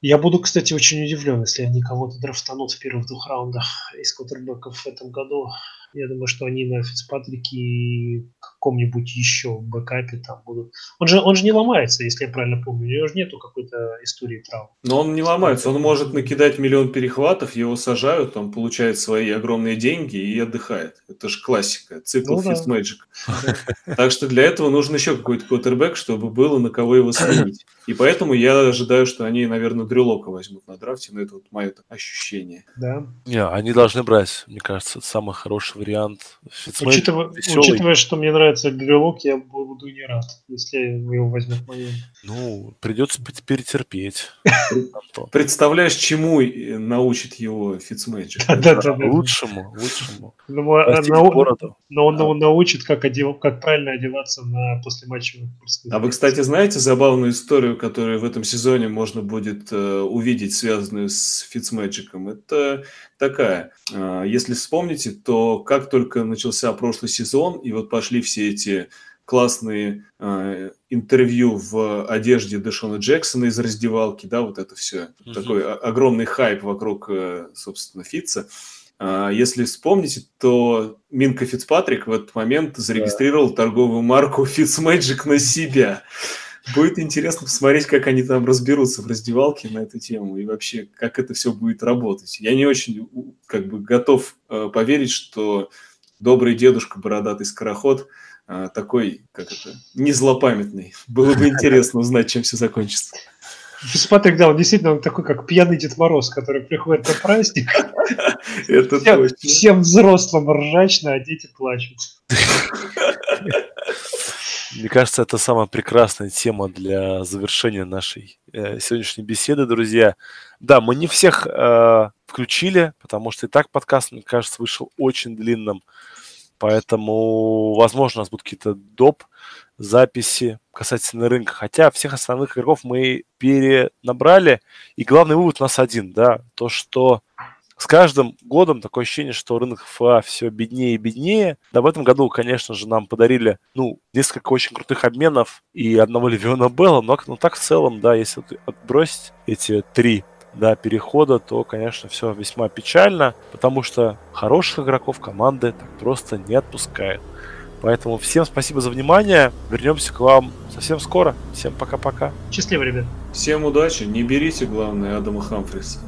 Speaker 2: Я буду, кстати, очень удивлен, если они кого-то драфтанут в первых двух раундах из кутербеков в этом году. Я думаю, что они на Фицпатрике и каком-нибудь еще бэкапе там будут. Он же, он же не ломается, если я правильно помню. У него же нету какой-то истории травм.
Speaker 3: Но он не ломается. Он может накидать миллион перехватов, его сажают, он получает свои огромные деньги и отдыхает. Это же классика. Цикл ну, Fitzmagic. Да. Так что для этого нужен еще какой-то квотербек, чтобы было на кого его сменить. И поэтому я ожидаю, что они, наверное, Дрюлока возьмут на драфте, но это вот мое ощущение.
Speaker 2: Да.
Speaker 1: Не, они должны брать, мне кажется, это самый вариант.
Speaker 2: Учитывая, учитывая, что мне нравится Грилок, я буду не рад, если его возьмут моим.
Speaker 1: Ну, придется перетерпеть.
Speaker 3: Представляешь, чему научит его Фицмэджик?
Speaker 1: Лучшему, лучшему.
Speaker 2: Ну, а, но он научит, как правильно одеваться на послематчевых
Speaker 3: А вы, кстати, знаете забавную историю, которую в этом сезоне можно будет э, увидеть, связанную с Фицмэджиком? Это такая. Э, если вспомните, то как только начался прошлый сезон, и вот пошли все эти классные э, интервью в одежде Дэшона Джексона из раздевалки, да, вот это все. Uh-huh. Такой огромный хайп вокруг, э, собственно, Фитца. Э, если вспомните, то Минка Фицпатрик в этот момент зарегистрировал yeah. торговую марку Fitzmagic на себя. Будет интересно посмотреть, как они там разберутся в раздевалке на эту тему и вообще, как это все будет работать. Я не очень как бы готов э, поверить, что добрый дедушка, бородатый скороход, а, такой, как это, не злопамятный. Было бы интересно узнать, чем все закончится.
Speaker 2: Патрик, да, он действительно он такой, как пьяный Дед Мороз, который приходит на праздник.
Speaker 3: Это
Speaker 2: всем,
Speaker 3: точно.
Speaker 2: всем взрослым ржачно, а дети плачут.
Speaker 1: Мне кажется, это самая прекрасная тема для завершения нашей э, сегодняшней беседы, друзья. Да, мы не всех э, включили, потому что и так подкаст, мне кажется, вышел очень длинным. Поэтому, возможно, у нас будут какие-то доп. записи касательно рынка. Хотя всех основных игроков мы перенабрали. И главный вывод у нас один, да, то, что с каждым годом такое ощущение, что рынок ФА все беднее и беднее. Да, в этом году, конечно же, нам подарили, ну, несколько очень крутых обменов и одного Левиона Белла, но ну, так в целом, да, если отбросить эти три да, перехода, то, конечно, все весьма печально, потому что хороших игроков команды так просто не отпускают. Поэтому всем спасибо за внимание. Вернемся к вам совсем скоро. Всем пока-пока.
Speaker 2: Счастливо, ребят.
Speaker 3: Всем удачи. Не берите, главное, Адама Хамфриса.